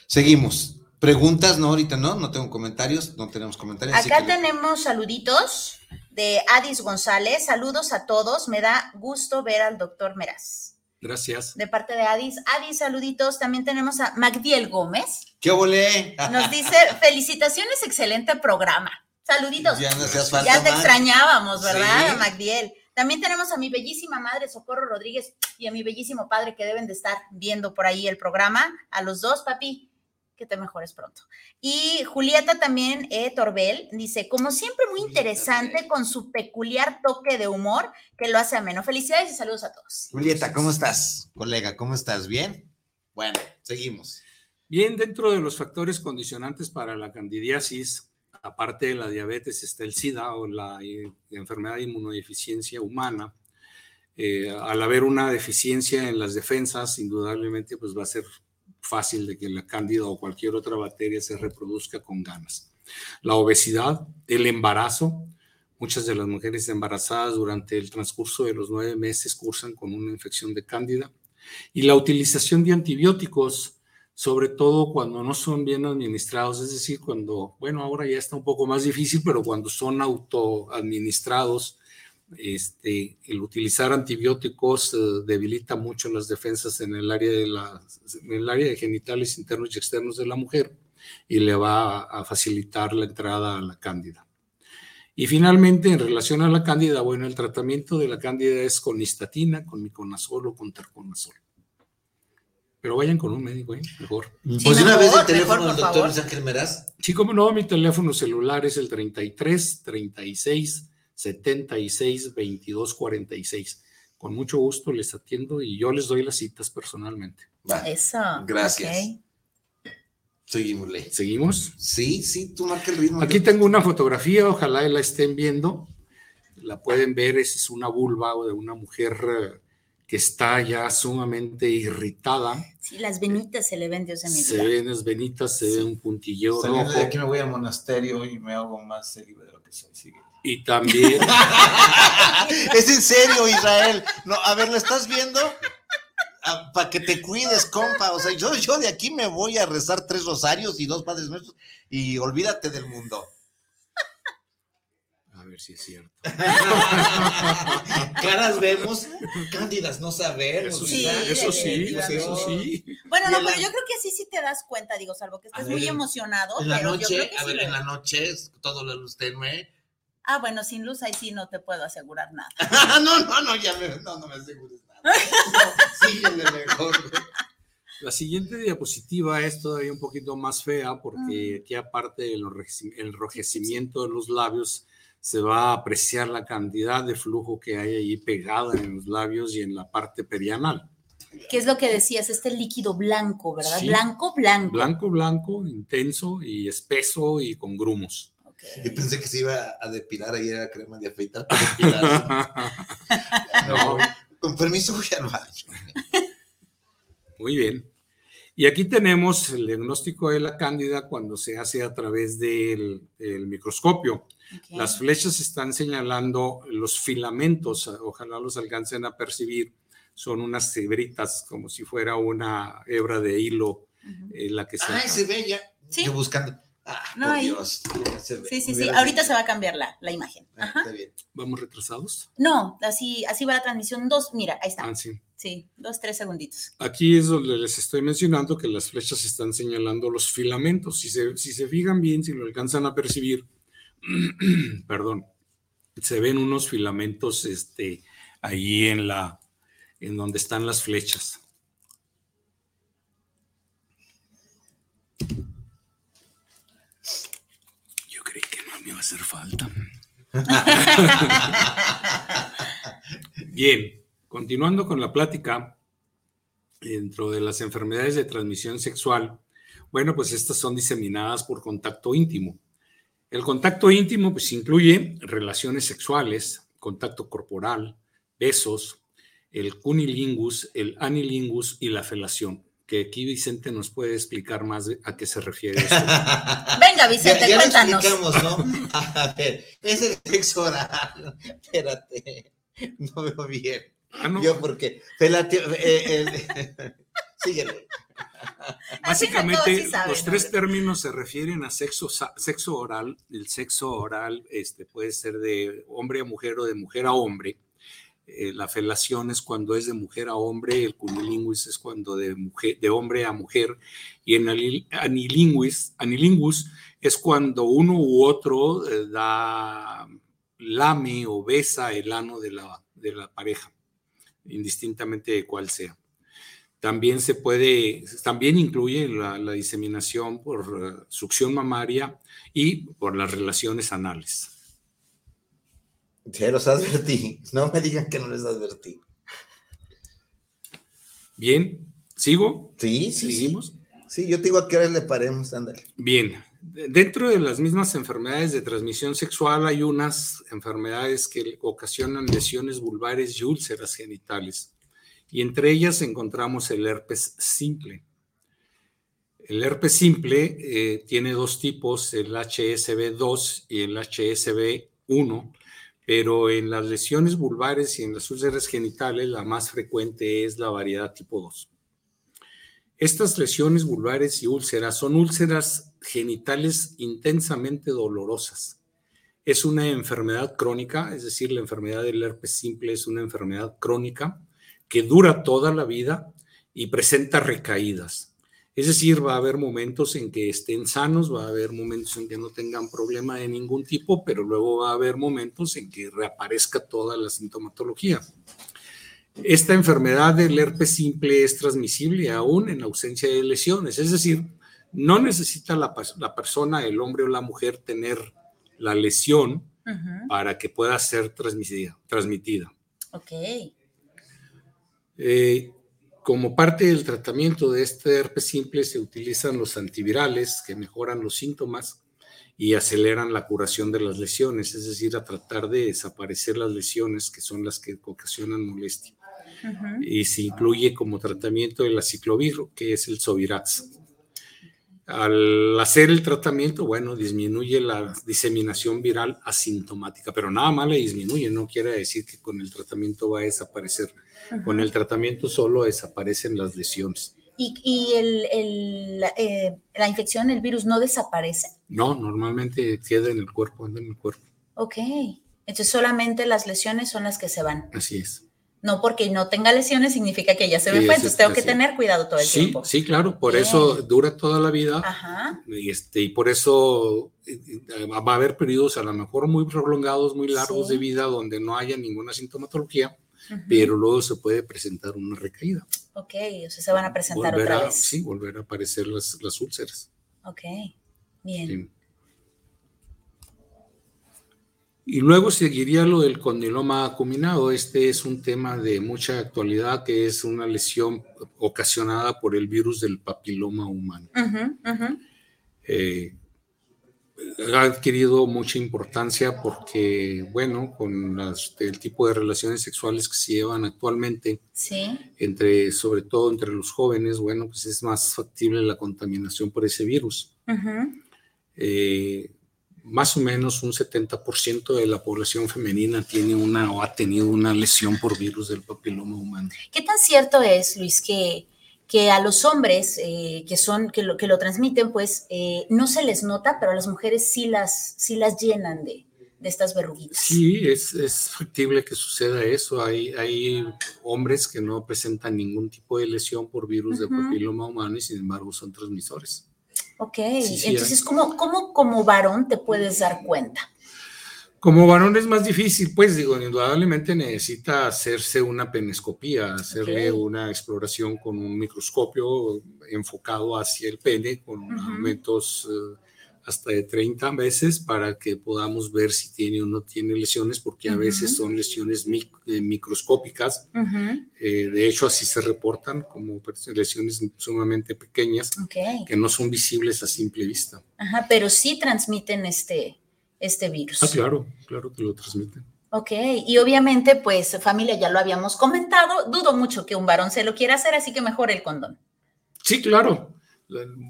S4: Seguimos. Preguntas, no, ahorita no, no tengo comentarios, no tenemos comentarios. así
S5: Acá
S4: que-
S5: tenemos saluditos de Adis González. Saludos a todos. Me da gusto ver al doctor Meraz.
S6: Gracias.
S5: De parte de Adis. Adis, saluditos. También tenemos a Magdiel Gómez.
S4: ¿Qué volé?
S5: Nos dice, <laughs> felicitaciones, excelente programa. Saluditos.
S4: Ya no falta
S5: Ya te
S4: más.
S5: extrañábamos, ¿verdad,
S4: Sí.
S5: Magdiel? También tenemos a mi bellísima madre Socorro Rodríguez y a mi bellísimo padre que deben de estar viendo por ahí el programa. A los dos, papi, que te mejores pronto. Y Julieta también, eh, Torbel, dice, como siempre, muy interesante con su peculiar toque de humor que lo hace ameno. Felicidades y saludos a todos.
S4: Julieta, ¿cómo estás? Colega, ¿cómo estás? ¿Bien? Bueno, seguimos.
S6: Bien, dentro de los factores condicionantes para la candidiasis, aparte de la diabetes, está el SIDA o la, eh, enfermedad de inmunodeficiencia humana. Eh, al haber una deficiencia en las defensas, indudablemente pues va a ser fácil de que la cándida o cualquier otra bacteria se reproduzca con ganas. La obesidad, el embarazo, muchas de las mujeres embarazadas durante el transcurso de los nueve meses cursan con una infección de cándida y la utilización de antibióticos, sobre todo cuando no son bien administrados, es decir, cuando, bueno, ahora ya está un poco más difícil, pero cuando son autoadministrados, este, el utilizar antibióticos eh, debilita mucho las defensas en el área de la, en el área de genitales internos y externos de la mujer y le va a, a facilitar la entrada a la cándida. Y finalmente, en relación a la cándida, bueno, el tratamiento de la cándida es con histatina, con miconazol o con terconazol. Pero vayan con un médico, ¿eh? mejor.
S4: pues de una vez el teléfono
S5: mejor,
S4: del
S5: por
S4: doctor Ángel Meraz.
S6: Sí, como no, mi teléfono celular es el 33 36 76 22 46. Con mucho gusto les atiendo y yo les doy las citas personalmente.
S4: Va,
S5: Eso.
S4: Gracias.
S5: ok.
S4: seguimosle.
S6: ¿Seguimos?
S4: Sí, sí, tú marca el ritmo.
S6: Aquí tengo una fotografía, ojalá la estén viendo. La pueden ver, esa es una vulva de una mujer eh, que está ya sumamente irritada.
S5: Sí, las venitas se le ven, Dios mi
S6: Se ven las venitas, se ve un rojo.
S7: de aquí me voy al monasterio y me hago más serio de lo que soy. Sigue.
S6: Y también, <laughs>
S4: es en serio, Israel. No, a ver, ¿lo estás viendo? Para que te cuides, compa. O sea, yo, yo de aquí me voy a rezar tres rosarios y dos padres nuestros y olvídate del mundo.
S6: a ver si es cierto. <laughs>
S4: Caras vemos, cándidas no sabemos.
S6: Eso
S5: Sí,
S6: eso sí, pues eso sí.
S5: Bueno, no, pero yo creo que sí, sí te das cuenta, digo, salvo que estés muy emocionado.
S4: En la
S5: pero yo
S4: noche,
S5: creo que
S4: a
S5: sí
S4: ver,
S5: lo-
S4: en la noche, todo la luz tenue.
S5: Ah, bueno, sin luz ahí sí no te puedo asegurar nada. <laughs>
S4: no, no, no, ya me, no, no me asegures nada. No, síguele mejor.
S6: La siguiente diapositiva es todavía un poquito más fea porque aquí aparte del enrojeci- enrojecimiento de los labios se va a apreciar la cantidad de flujo que hay ahí pegada en los labios y en la parte perianal.
S5: ¿Qué es lo que decías? Este líquido blanco, ¿verdad?
S6: Sí.
S5: Blanco, blanco.
S6: Blanco, blanco, intenso y espeso y con grumos.
S4: Yo pensé que se iba a depilar ahí era crema de afeitar para depilar. <laughs>
S6: No.
S4: Con permiso voy al baño.
S6: Muy bien. Y aquí tenemos el diagnóstico de la cándida cuando se hace a través del, del microscopio.
S5: Ok.
S6: Las flechas están señalando los filamentos, ojalá los alcancen a percibir. Son unas hebritas, como si fuera una hebra de hilo,
S5: Ujú.
S6: eh, la que se.
S4: Ay, se ve ya.
S5: Sí.
S4: Yo buscando. Ah,
S5: No,
S4: por. Dios. se ve.
S5: Sí, sí, sí. Ahorita se va a cambiar la, la imagen.
S4: Ah,
S5: Ajá.
S4: Está bien.
S6: ¿Vamos retrasados?
S5: No, así, así va la transmisión. Dos, mira, ahí está.
S6: Ah, sí.
S5: Sí, dos, tres segunditos.
S6: Aquí es donde les estoy mencionando que las flechas están señalando los filamentos. Si se, si se fijan bien, si lo alcanzan a percibir, <clears throat> perdón, se ven unos filamentos este, ahí en la, en donde están las flechas. Yo creí que no me iba a hacer falta. <laughs> Bien, continuando con la plática, dentro de las enfermedades de transmisión sexual, bueno, pues estas son diseminadas por contacto íntimo. El contacto íntimo pues incluye relaciones sexuales, contacto corporal, besos, el cunilingus, el anilingus y la felación. Que aquí Vicente nos puede explicar más a qué se refiere esto. <laughs>
S5: Venga, Vicente,
S4: ya, ya
S5: cuéntanos.
S4: Lo explicamos, ¿no? <laughs> A ver, es el sexo oral. Espérate, no veo bien.
S6: Ah, no.
S4: Yo porque felatio, eh, eh, <laughs> síguele.
S6: Básicamente,
S5: sí saben,
S6: los
S5: ¿no?
S6: tres términos se refieren a sexo, sexo oral. El sexo oral este, puede ser de hombre a mujer o de mujer a hombre. Eh, la felación es cuando es de mujer a hombre, el cunilingus es cuando de, mujer, de hombre a mujer, y en el anilingus, anilingus es cuando uno u otro eh, da, lame o besa el ano de la, de la pareja, indistintamente de cuál sea. También se puede, también incluye la, diseminación por eh, succión mamaria y por las relaciones anales.
S4: Se los advertí. No me digan que no les advertí.
S6: Bien, ¿sigo?
S4: Sí, sí.
S6: ¿Seguimos?
S4: Sí, yo te digo a qué hora le paremos, ándale.
S6: Bien, de- dentro de las mismas enfermedades de transmisión sexual hay unas enfermedades que ocasionan lesiones vulvares y úlceras genitales. Y entre ellas encontramos el herpes simple. El herpes simple eh, tiene dos tipos, el HSV2 y el HSV1, pero en las lesiones vulvares y en las úlceras genitales la más frecuente es la variedad tipo 2. Estas lesiones vulvares y úlceras son úlceras genitales intensamente dolorosas. Es una enfermedad crónica, es decir, la enfermedad del herpes simple es una enfermedad crónica que dura toda la vida y presenta recaídas. Es decir, va a haber momentos en que estén sanos, va a haber momentos en que no tengan problema de ningún tipo, pero luego va a haber momentos en que reaparezca toda la sintomatología. Esta enfermedad del herpes simple es transmisible aún en ausencia de lesiones, es decir, no necesita la, la persona, el hombre o la mujer, tener la lesión para que pueda ser transmitida. transmitida.
S5: Ok.
S6: Eh, como parte del tratamiento de este herpes simple se utilizan los antivirales que mejoran los síntomas y aceleran la curación de las lesiones, es decir, a tratar de desaparecer las lesiones que son las que ocasionan molestia. Y se incluye como tratamiento el aciclovir, que es el Sovirax. Al hacer el tratamiento, bueno, disminuye la diseminación viral asintomática, pero nada más le disminuye, no quiere decir que con el tratamiento va a desaparecer. Con el tratamiento solo desaparecen las lesiones.
S5: ¿Y, y el, el- la, eh, la infección, el virus, no desaparece?
S6: No, normalmente queda en el cuerpo, anda en el cuerpo.
S5: Ok. Entonces solamente las lesiones son las que se van.
S6: Así es.
S5: No porque no tenga lesiones significa que ya se me fue.
S6: es-
S5: Entonces tengo que
S6: así.
S5: tener cuidado todo el
S6: Sí,
S5: tiempo.
S6: sí, claro, por
S5: Bien.
S6: eso dura toda la vida.
S5: Ajá.
S6: Y, este, y por eso eh, eh, va a haber periodos a lo mejor muy prolongados, muy largos
S5: Sí.
S6: de vida, donde no haya ninguna sintomatología, pero luego se puede presentar una recaída.
S5: Ok, o sea, se van a presentar
S6: Volver
S5: otra
S6: a,
S5: vez.
S6: sí, volver a aparecer las, las úlceras.
S5: Ok, bien.
S6: Sí. Y luego seguiría lo del condiloma acuminado. Este es un tema de mucha actualidad, que es una lesión ocasionada por el virus del papiloma humano.
S5: Ujú, ujú.
S6: eh, ha adquirido mucha importancia porque, bueno, con las- el tipo de relaciones sexuales que se llevan actualmente,
S5: Sí,
S6: entre, sobre todo entre los jóvenes, bueno, pues es más factible la contaminación por ese virus.
S5: ujú.
S6: Eh, más o menos un 70% de la población femenina tiene una o ha tenido una lesión por virus del papiloma humano.
S5: ¿Qué tan cierto es, Luis, que, que a los hombres eh, que son, que lo, que lo transmiten, pues eh, no se les nota, pero a las mujeres sí las, sí las llenan de, de estas verruguitas?
S6: Sí, es, es factible que suceda eso. Hay, hay hombres que no presentan ningún tipo de lesión por virus de
S5: Ujú.
S6: papiloma humano y sin embargo son transmisores.
S5: Ok,
S6: Sí, sí,
S5: entonces,
S6: hay.
S5: ¿cómo, cómo como varón te puedes dar cuenta?
S6: Como varón es más difícil, pues digo, indudablemente necesita hacerse una penescopía, hacerle una exploración con un microscopio enfocado hacia el pene, con
S5: Ujú.
S6: aumentos eh, hasta de 30 veces para que podamos ver si tiene o no tiene lesiones, porque a veces son lesiones mic- eh, microscópicas.
S5: Ujú,
S6: Eh, de hecho, así se reportan como lesiones sumamente pequeñas que no son visibles a simple vista.
S5: Ajá, pero sí transmiten este, este virus.
S6: Ah, claro, claro que lo transmiten.
S5: Ok, y obviamente, pues familia, ya lo habíamos comentado, dudo mucho que un varón se lo quiera hacer, así que mejor el condón.
S6: Sí, claro.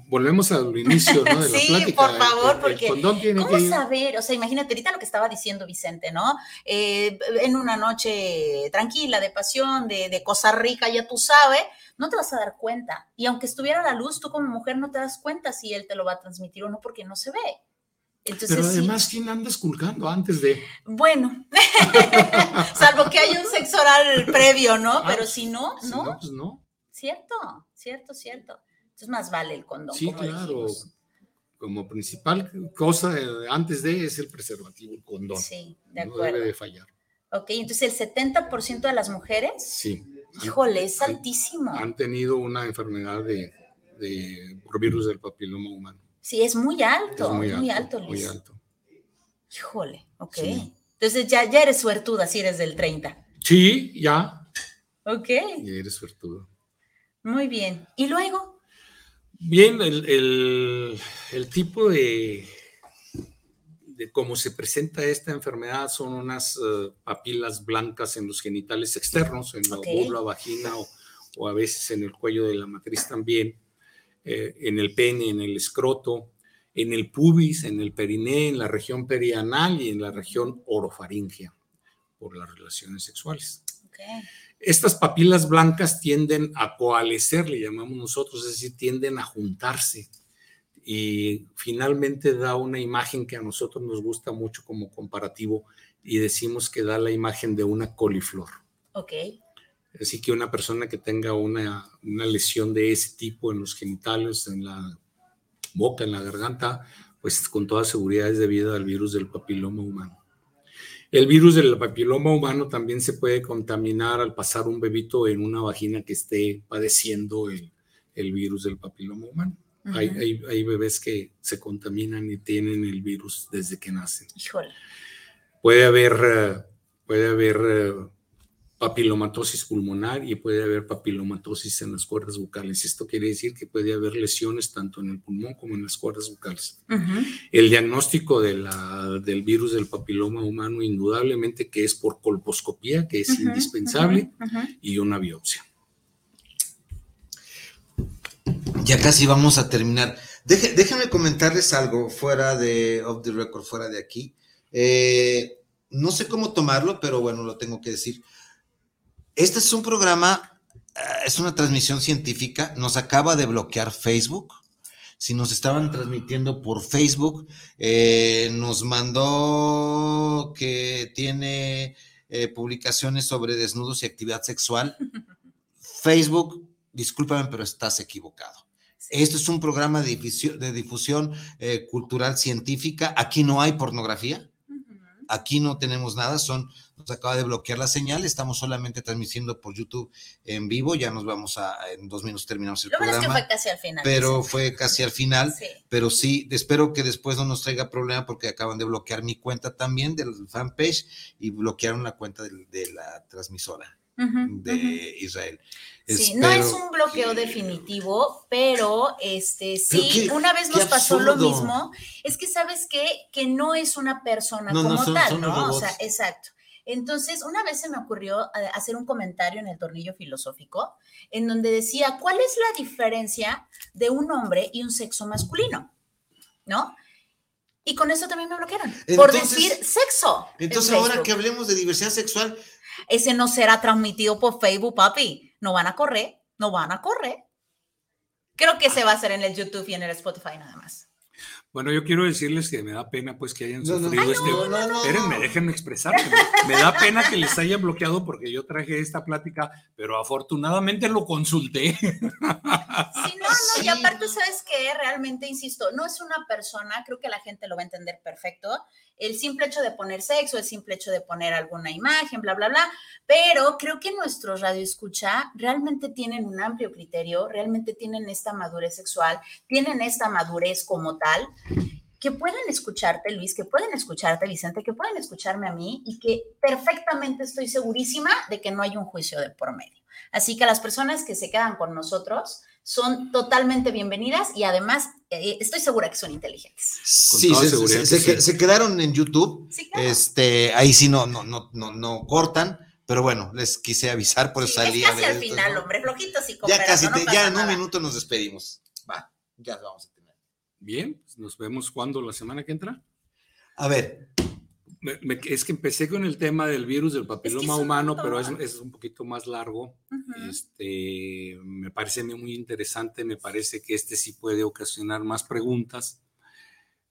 S6: Volvemos al inicio ¿no? de la <laughs>
S5: Sí,
S6: plática.
S5: por favor, porque ¿Cómo
S6: que
S5: saber? O sea, imagínate ahorita lo que estaba diciendo Vicente, ¿no? Eh, en una noche tranquila, de pasión, de, de cosa rica, ya tú sabes, no te vas a dar cuenta. Y aunque estuviera a la luz, tú como mujer no te das cuenta si él te lo va a transmitir o no, porque no se ve. Entonces,
S6: Pero
S5: sí,
S6: además, ¿quién anda esculcando antes de...?
S5: bueno, <laughs> salvo que haya un sexo oral previo, ¿no?
S6: Ah,
S5: Pero si no,
S6: Si
S5: no,
S6: no, pues no.
S5: cierto, cierto, cierto. Entonces más vale el condón.
S6: Sí,
S5: como
S6: claro.
S5: dijimos.
S6: Como principal cosa antes de es el preservativo, el condón.
S5: Sí, de
S6: no
S5: acuerdo.
S6: debe de fallar.
S5: Ok, entonces el 70% de las mujeres,
S6: Sí. Han-
S5: híjole, es altísimo.
S6: Han tenido una enfermedad de, de por virus del papiloma humano.
S5: Sí, es muy alto,
S6: Es muy
S5: muy
S6: alto,
S5: alto,
S6: muy alto.
S5: Híjole, ok.
S6: Sí.
S5: Entonces ya, ya eres suertuda si eres del 30.
S6: Sí, ya.
S5: Ok,
S6: Ya eres suertudo.
S5: muy bien. ¿Y luego?
S6: Bien, el, el- el tipo de, de cómo se presenta esta enfermedad son unas eh, papilas blancas en los genitales externos, en la burla, vagina o, o a veces en el cuello de la matriz también, eh, en el pene, en el escroto, en el pubis, en el periné, en la región perianal y en la región orofaringea por las relaciones sexuales. Estas papilas blancas tienden a coalescer, le llamamos nosotros, es decir, tienden a juntarse y finalmente da una imagen que a nosotros nos gusta mucho como comparativo y decimos que da la imagen de una coliflor.
S5: ok,
S6: Así que una persona que tenga una, una lesión de ese tipo en los genitales, en la boca, en la garganta, pues con toda seguridad es debido al virus del papiloma humano. El virus del papiloma humano también se puede contaminar al pasar un bebito en una vagina que esté padeciendo el, el virus del papiloma humano. hay,
S5: Ujú.
S6: hay- hay bebés que se contaminan y tienen el virus desde que nacen.
S5: híjole.
S6: Puede haber, eh, puede haber eh, papilomatosis pulmonar y puede haber papilomatosis en las cuerdas bucales. Esto quiere decir que puede haber lesiones tanto en el pulmón como en las cuerdas bucales.
S5: Ujú,
S6: El diagnóstico de la- del virus del papiloma humano indudablemente que es por colposcopía, que es indispensable, y una biopsia.
S4: Ya casi vamos a terminar. Deje- déjenme comentarles algo fuera de off the record, fuera de aquí. Eh, no sé cómo tomarlo, pero bueno, lo tengo que decir. Este es un programa, eh, es una transmisión científica. Nos acaba de bloquear Facebook. Si nos estaban transmitiendo por Facebook, eh, nos mandó que tiene eh, publicaciones sobre desnudos y actividad sexual. <laughs> Facebook, discúlpame, pero estás equivocado. Esto es un programa de difusión, de difusión eh, cultural científica. Aquí no hay pornografía. Aquí no tenemos nada. Son, nos acaba de bloquear la señal. Estamos solamente transmitiendo por YouTube en vivo. Ya nos vamos a, en dos minutos terminamos el
S5: Lo bueno es que
S4: programa.
S5: fue casi al final.
S4: pero
S5: sí.
S4: fue casi al final.
S5: Sí.
S4: Pero sí, espero que después no nos traiga problema porque acaban de bloquear mi cuenta también del fanpage y bloquearon la cuenta de, la transmisora de. Israel.
S5: Sí, no es un bloqueo definitivo, pero este
S4: Pero
S5: sí,
S4: qué-
S5: una vez nos pasó lo mismo. Es que sabes qué? que no es una persona
S4: No, no,
S5: como
S4: son-
S5: tal,
S4: son
S5: ¿no? O sea, exacto. Entonces, una vez se me ocurrió eh, hacer un comentario en el tornillo filosófico, en donde decía, ¿cuál es la diferencia de un hombre y un sexo masculino? ¿No? Y con eso también me bloquearon. por decir sexo. en
S4: Entonces, ahora que hablemos de diversidad sexual,
S5: Ese no será transmitido por Facebook, papi. No van a correr, no van a correr. Creo que se va a hacer en el YouTube y en el Spotify nada más.
S6: Bueno, yo quiero decirles que me da pena pues que hayan
S4: No,
S6: sufrido este...
S4: no, no, no,
S6: Espérenme,
S4: no.
S6: déjenme expresarme. Me, da pena que les hayan bloqueado porque yo traje esta plática, pero afortunadamente lo consulté.
S5: Sí, no, no, y aparte. ¿sabes qué? Realmente, insisto, no es una persona, creo que la gente lo va a entender perfecto, el simple hecho de poner sexo, el simple hecho de poner alguna imagen, bla, bla, bla, pero creo que nuestros radioescucha realmente tienen un amplio criterio, realmente tienen esta madurez sexual, tienen esta madurez como tal, que pueden escucharte, Luis, que pueden escucharte, Vicente, que pueden escucharme a mí y que perfectamente estoy segurísima de que no hay un juicio de por medio. Así que las personas que se quedan con nosotros son totalmente bienvenidas y además eh, estoy segura que son inteligentes.
S4: Sí, se,
S6: seguridad
S4: se-
S6: que
S4: se-
S6: sí.
S4: se quedaron en YouTube.
S5: Sí, claro.
S4: Este, ahí sí no, no, no, no, no cortan, pero bueno, les quise avisar, por eso
S5: Sí, es casi al
S4: esto,
S5: final,
S4: ¿no?
S5: hombre, flojitos y
S4: Ya casi,
S5: no
S4: te- ya en un minuto nos despedimos. Va, ya vamos.
S6: Bien, pues nos vemos cuando la semana que entra.
S4: A ver,
S6: Me- me- es que empecé con el tema del virus del papiloma
S5: es
S6: humano, pero es, es un poquito más largo. Este, me parece muy interesante, me parece que este sí puede ocasionar más preguntas.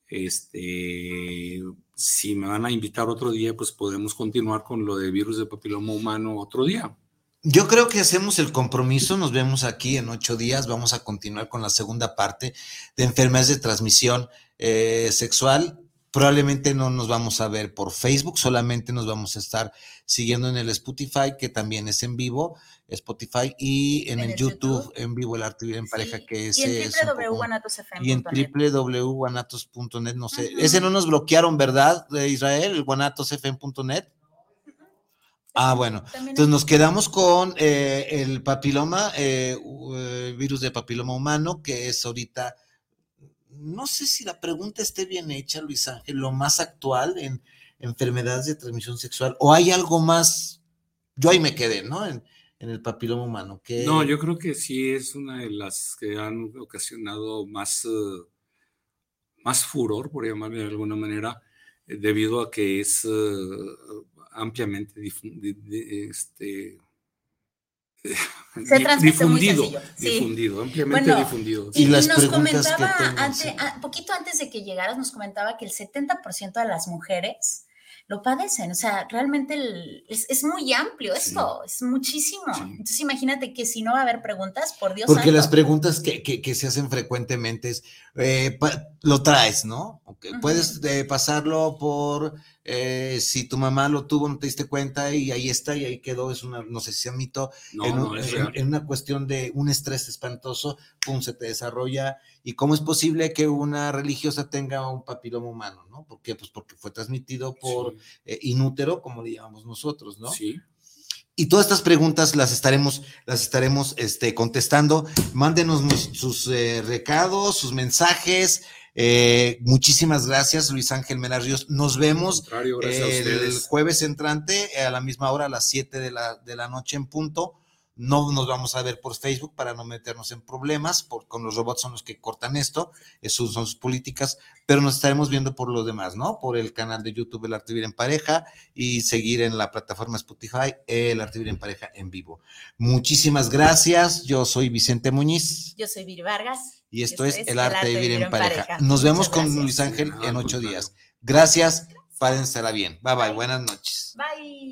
S6: Este, si me van a invitar otro día, pues podemos continuar con lo de virus del papiloma humano otro día.
S4: Yo creo que hacemos el compromiso, nos vemos aquí en ocho días, vamos a continuar con la segunda parte de enfermedades de transmisión eh, sexual. Probablemente no nos vamos a ver por Facebook, solamente nos vamos a estar siguiendo en el Spotify, que también es en vivo, Spotify, y en,
S5: En
S4: el
S5: el
S4: YouTube,
S5: YouTube.
S4: en vivo el arte Vivir en pareja,
S5: Sí,
S4: que
S5: y en
S4: es un poco-
S5: www.guanatosfm.net.
S4: y en www.guanatos.net, no sé, ese no nos bloquearon, ¿verdad, de Israel? El guanatosfm.net. Ah, bueno. Entonces
S5: es-
S4: nos quedamos con eh, el papiloma, eh, eh, virus de papiloma humano, que es ahorita, no sé si la pregunta esté bien hecha, Luis Ángel, lo más actual en enfermedades de transmisión sexual, o hay algo más, yo ahí me quedé, ¿no? En, en el papiloma humano. Que,
S6: No, yo creo que sí es una de las que han ocasionado más, más furor, por llamarle de alguna manera, eh, debido a que es eh, ampliamente di- este,
S5: Se muy
S6: difundido,
S5: sencillo, sí.
S6: difundido, ampliamente
S5: Bueno,
S6: difundido.
S4: Y
S5: Y,
S4: las
S5: nos
S4: preguntas que
S5: comentaba, ante-
S4: sí.
S5: a- poquito antes de que llegaras, nos comentaba que el 70% de las mujeres lo padecen. O sea, realmente el- es, es muy amplio esto, es muchísimo.
S6: Sí.
S5: Entonces, imagínate que si no va a haber preguntas, por Dios
S4: Porque
S5: santo.
S4: las preguntas que, que- que se hacen frecuentemente es, eh, pa- lo traes, ¿no? Ok,
S5: Ujú.
S4: Puedes eh, pasarlo por, eh, si tu mamá lo tuvo, no te diste cuenta y ahí está y ahí quedó, es una, no sé si sea mito,
S6: No,
S4: en, un-
S6: no, es
S4: en- una cuestión de un estrés espantoso, pum, se te desarrolla. ¿Y cómo es posible que una religiosa tenga un papiloma humano, no? ¿Por qué? Pues porque fue transmitido por
S6: Sí,
S4: eh, inútero, como le llamamos nosotros, ¿no?
S6: sí.
S4: Y todas estas preguntas las estaremos, las estaremos este, contestando. Mándenos sus eh, recados, sus mensajes. Eh, muchísimas gracias, Luis Ángel Mena Ríos. Nos vemos el jueves entrante a la misma hora, a las 7 de la, de la noche en punto. No nos vamos a ver por Facebook para no meternos en problemas, porque con los robots son los que cortan esto, eso son sus políticas, pero nos estaremos viendo por lo demás, ¿no? Por el canal de YouTube El Arte de Vivir en Pareja y seguir en la plataforma Spotify El Arte de Vivir en Pareja en vivo. Muchísimas gracias, yo soy Vicente Muñiz
S5: Yo soy Viri Vargas.
S4: y esto es El Arte de Vivir en Pareja.
S5: Pareja.
S4: Nos vemos con. Luis Ángel
S6: Ah,
S4: en
S6: al
S4: ocho días. Gracias, párensela bien. Bye bye, buenas noches.
S5: Bye.